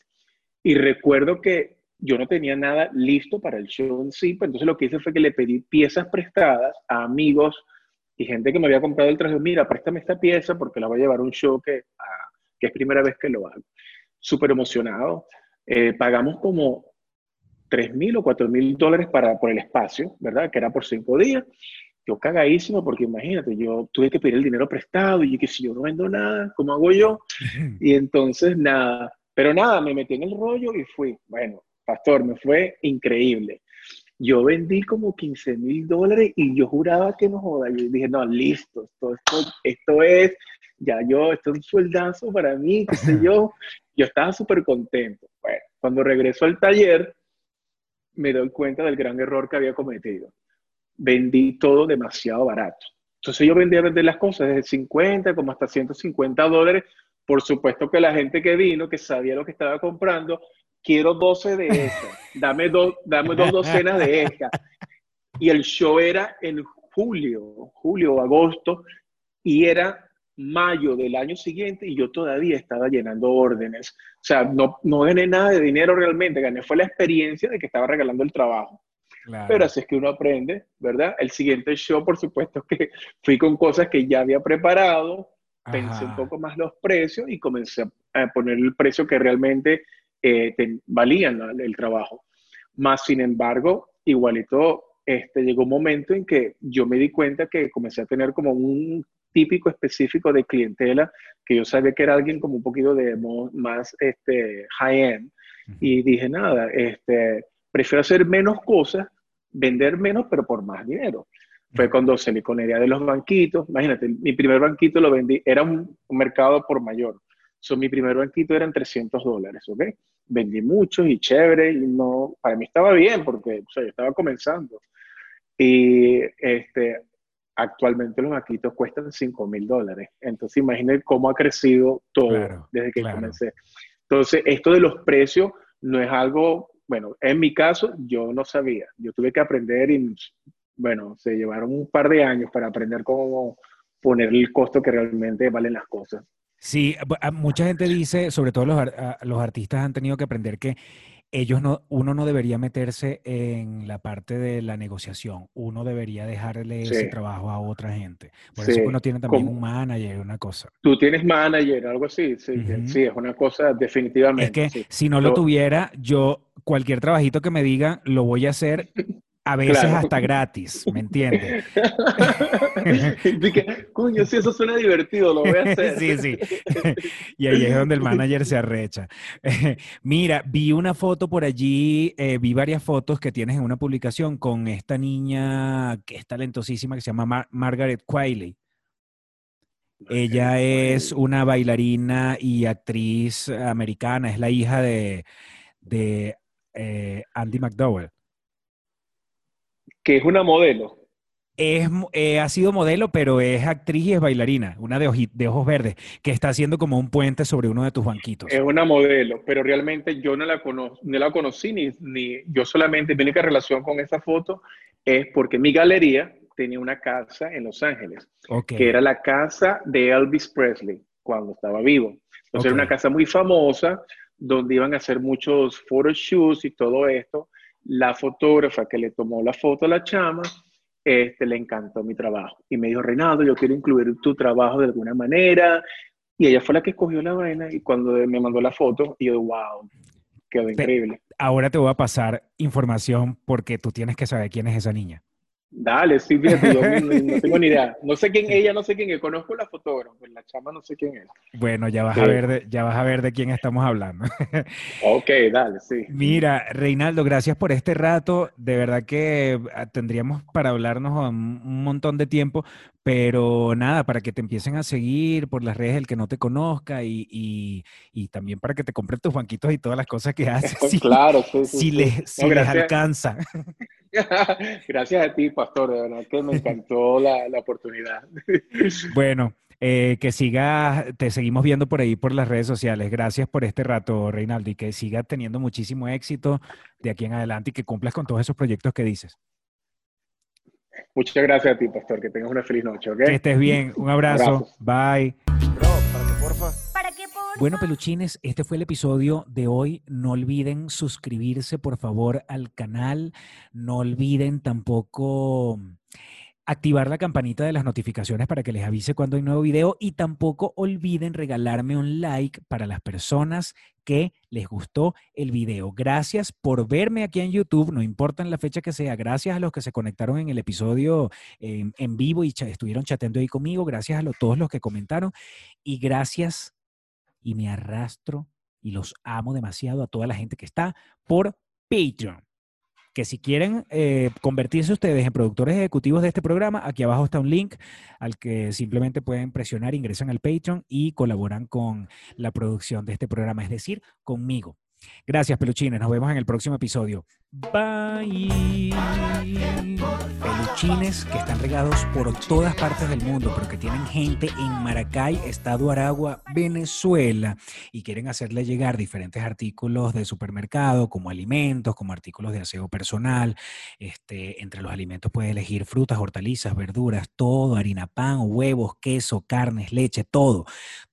Y recuerdo que yo no tenía nada listo para el show en sí, pues entonces lo que hice fue que le pedí piezas prestadas a amigos y gente que me había comprado el traje, mira, préstame esta pieza porque la voy a llevar a un show que, ah, que es primera vez que lo hago. Súper emocionado. Eh, pagamos como 3 mil o 4 mil dólares para, por el espacio, ¿verdad? Que era por cinco días. Yo cagadísimo porque imagínate, yo tuve que pedir el dinero prestado y que si yo no vendo nada, ¿cómo hago yo? Y entonces nada, pero nada, me metí en el rollo y fui. Bueno, pastor, me fue increíble. Yo vendí como 15 mil dólares y yo juraba que no joda. Yo dije, no, listo, esto, esto, esto es, ya yo, esto es un sueldazo para mí, qué sé yo. Yo estaba súper contento. Bueno, cuando regreso al taller, me doy cuenta del gran error que había cometido. Vendí todo demasiado barato. Entonces yo vendía vender las cosas desde 50 como hasta 150 dólares. Por supuesto que la gente que vino, que sabía lo que estaba comprando, quiero 12 de esas, dame, dos dame dos docenas de esas. Y el show era en julio, julio o agosto, y era mayo del año siguiente y yo todavía estaba llenando órdenes. O sea, no, no gané nada de dinero realmente, gané fue la experiencia de que estaba regalando el trabajo. Pero así es que uno aprende, ¿verdad? El siguiente show, por supuesto, que fui con cosas que ya había preparado, pensé un poco más los precios y comencé a poner el precio que realmente eh, valían el trabajo. Más sin embargo, igualito, este, llegó un momento en que yo me di cuenta que comencé a tener como un típico específico de clientela, que yo sabía que era alguien como un poquito de más este, high-end. Y dije, nada, este, prefiero hacer menos cosas, vender menos, pero por más dinero. Fue cuando salí con la idea de los banquitos. Imagínate, mi primer banquito lo vendí, era un mercado por mayor. So, mi primer banquito eran 300 dólares, ¿ok? Vendí muchos y chévere y no, para mí estaba bien porque o sea, yo estaba comenzando. Y este, actualmente los banquitos cuestan 5 mil dólares. Entonces imaginen cómo ha crecido todo desde que comencé. Entonces, esto de los precios no es algo, bueno, en mi caso yo no sabía. Yo tuve que aprender y, bueno, se llevaron un par de años para aprender cómo poner el costo que realmente valen las cosas.
Sí, mucha gente dice, sobre todo los, los artistas han tenido que aprender que ellos no, uno no debería meterse en la parte de la negociación, uno debería dejarle ese trabajo a otra gente. Por eso uno tiene también un manager, una cosa.
Tú tienes manager, algo así, sí, sí es una cosa definitivamente.
Es que si no lo tuviera, yo cualquier trabajito que me digan, lo voy a hacer a veces hasta gratis, ¿me entiendes?
coño, si eso suena divertido, lo voy a hacer.
sí, sí. Y ahí es donde el manager se arrecha. Mira, vi una foto por allí, eh, vi varias fotos que tienes en una publicación con esta niña que es talentosísima que se llama Margaret Quiley. Ella es una bailarina y actriz americana, es la hija de, eh, Andy McDowell
que es una modelo.
Es, eh, ha sido modelo, pero es actriz y es bailarina, una de, de, ojos verdes, que está haciendo como un puente sobre uno de tus banquitos.
Es una modelo, pero realmente yo no la, cono no la conocí, ni, ni yo solamente, mi única relación con esa foto es porque mi galería tenía una casa en Los Ángeles, que era la casa de Elvis Presley cuando estaba vivo. Entonces era una casa muy famosa, donde iban a hacer muchos photoshoots y todo esto la fotógrafa que le tomó la foto a la chama, este, le encantó mi trabajo. Y me dijo, Reinaldo, yo quiero incluir tu trabajo de alguna manera. Y ella fue la que escogió la vaina y cuando me mandó la foto, yo, wow, quedó increíble.
Ahora te voy a pasar información porque tú tienes que saber quién es esa niña.
Dale, sí, fíjate, yo no, tengo ni idea. No sé quién ella, no sé quién es. Conozco la fotógrafa, la chama no sé quién es.
Bueno, ya vas, a ver de, ya vas a ver de quién estamos hablando.
ok, dale, sí.
Mira, Reinaldo, gracias por este rato. De verdad que ah, tendríamos para hablarnos un montón de tiempo, pero nada, para que te empiecen a seguir por las redes el que no te conozca y, también para que te compren tus banquitos y todas las cosas que haces.
claro, sí,
sí, si, Les, si les alcanza.
Gracias a ti, Pastor, de verdad que me encantó la, oportunidad.
bueno, eh, que siga, te seguimos viendo por ahí por las redes sociales. Gracias por este rato, Reinaldo, y que siga teniendo muchísimo éxito de aquí en adelante y que cumplas con todos esos proyectos que dices.
Muchas gracias a ti, Pastor. Que tengas una feliz noche, ¿ok?
Que estés bien. Un abrazo. Bye. Bueno, peluchines, este fue el episodio de hoy. No olviden suscribirse, por favor, al canal. No olviden tampoco activar la campanita de las notificaciones para que les avise cuando hay nuevo video y tampoco olviden regalarme un like para las personas que les gustó el video. Gracias por verme aquí en YouTube, no importa la fecha que sea. Gracias a los que se conectaron en el episodio en, vivo y estuvieron chateando ahí conmigo. Gracias a todos los que comentaron y gracias y me arrastro y los amo demasiado a toda la gente que está por Patreon. Que si quieren eh, convertirse ustedes en productores ejecutivos de este programa, aquí abajo está un link al que simplemente pueden presionar, ingresan al Patreon y colaboran con la producción de este programa, es decir, conmigo. Gracias, peluchines. Nos vemos en el próximo episodio. Bye. Peluchines que están regados por todas partes del mundo, pero que tienen gente en Maracay, Estado Aragua, Venezuela, y quieren hacerle llegar diferentes artículos de supermercado, como alimentos, como artículos de aseo personal. Este, entre los alimentos puede elegir frutas, hortalizas, verduras, todo, harina, pan, huevos, queso, carnes, leche, todo.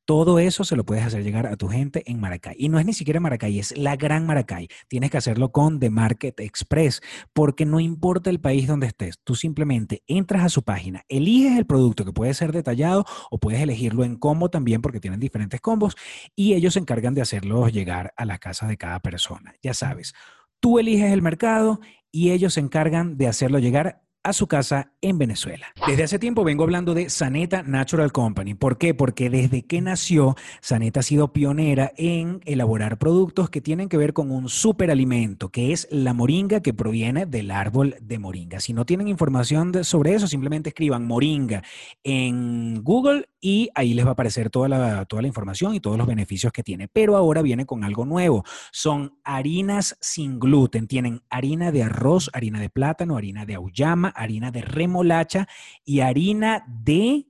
Todo eso se lo puedes hacer llegar a tu gente en Maracay. Y no es ni siquiera Maracay, es la gran Maracay. Tienes que hacerlo con The Market Express, porque no importa el país donde estés, tú simplemente entras a su página, eliges el producto que puede ser detallado o puedes elegirlo en combo también, porque tienen diferentes combos, y ellos se encargan de hacerlo llegar a la casa de cada persona. Ya sabes, tú eliges el mercado y ellos se encargan de hacerlo llegar a su casa en Venezuela. Desde hace tiempo vengo hablando de Saneta Natural Company. ¿Por qué? Porque desde que nació, Saneta ha sido pionera en elaborar productos que tienen que ver con un superalimento, que es la moringa que proviene del árbol de moringa. Si no tienen información sobre eso, simplemente escriban moringa en Google y ahí les va a aparecer toda la, toda la información y todos los beneficios que tiene. Pero ahora viene con algo nuevo. Son harinas sin gluten. Tienen harina de arroz, harina de plátano, harina de auyama, harina de remolacha y harina de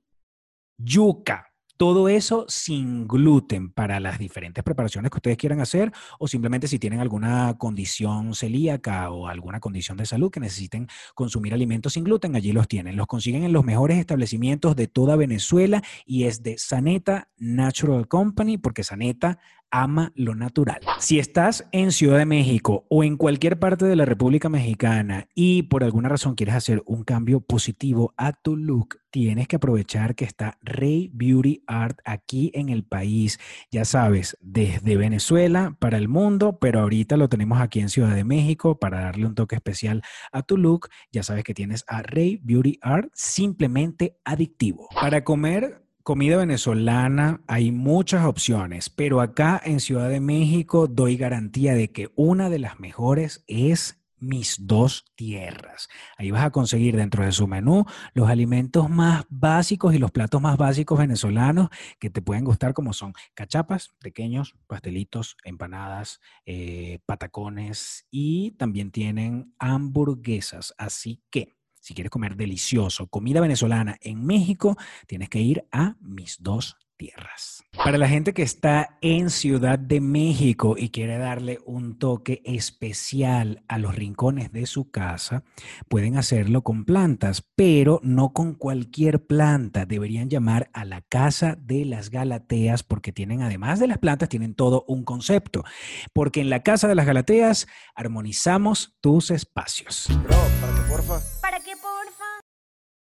yuca. Todo eso sin gluten para las diferentes preparaciones que ustedes quieran hacer o simplemente si tienen alguna condición celíaca o alguna condición de salud que necesiten consumir alimentos sin gluten, allí los tienen. Los consiguen en los mejores establecimientos de toda Venezuela y es de Saneta Natural Company porque Saneta ama lo natural. Si estás en Ciudad de México o en cualquier parte de la República Mexicana y por alguna razón quieres hacer un cambio positivo a tu look, tienes que aprovechar que está Rey Beauty Art aquí en el país. Ya sabes, desde Venezuela para el mundo, pero ahorita lo tenemos aquí en Ciudad de México para darle un toque especial a tu look. Ya sabes que tienes a Rey Beauty Art simplemente adictivo. Para comer Comida venezolana, hay muchas opciones, pero acá en Ciudad de México doy garantía de que una de las mejores es mis dos tierras. Ahí vas a conseguir dentro de su menú los alimentos más básicos y los platos más básicos venezolanos que te pueden gustar, como son cachapas, pequeños, pastelitos, empanadas, eh, patacones y también tienen hamburguesas. Así que si quieres comer delicioso, comida venezolana en México, tienes que ir a mis dos tierras. Para la gente que está en Ciudad de México y quiere darle un toque especial a los rincones de su casa, pueden hacerlo con plantas, pero no con cualquier planta. Deberían llamar a la Casa de las Galateas porque tienen, además de las plantas, tienen todo un concepto. Porque en la Casa de las Galateas armonizamos tus espacios.
Bro, para que porfa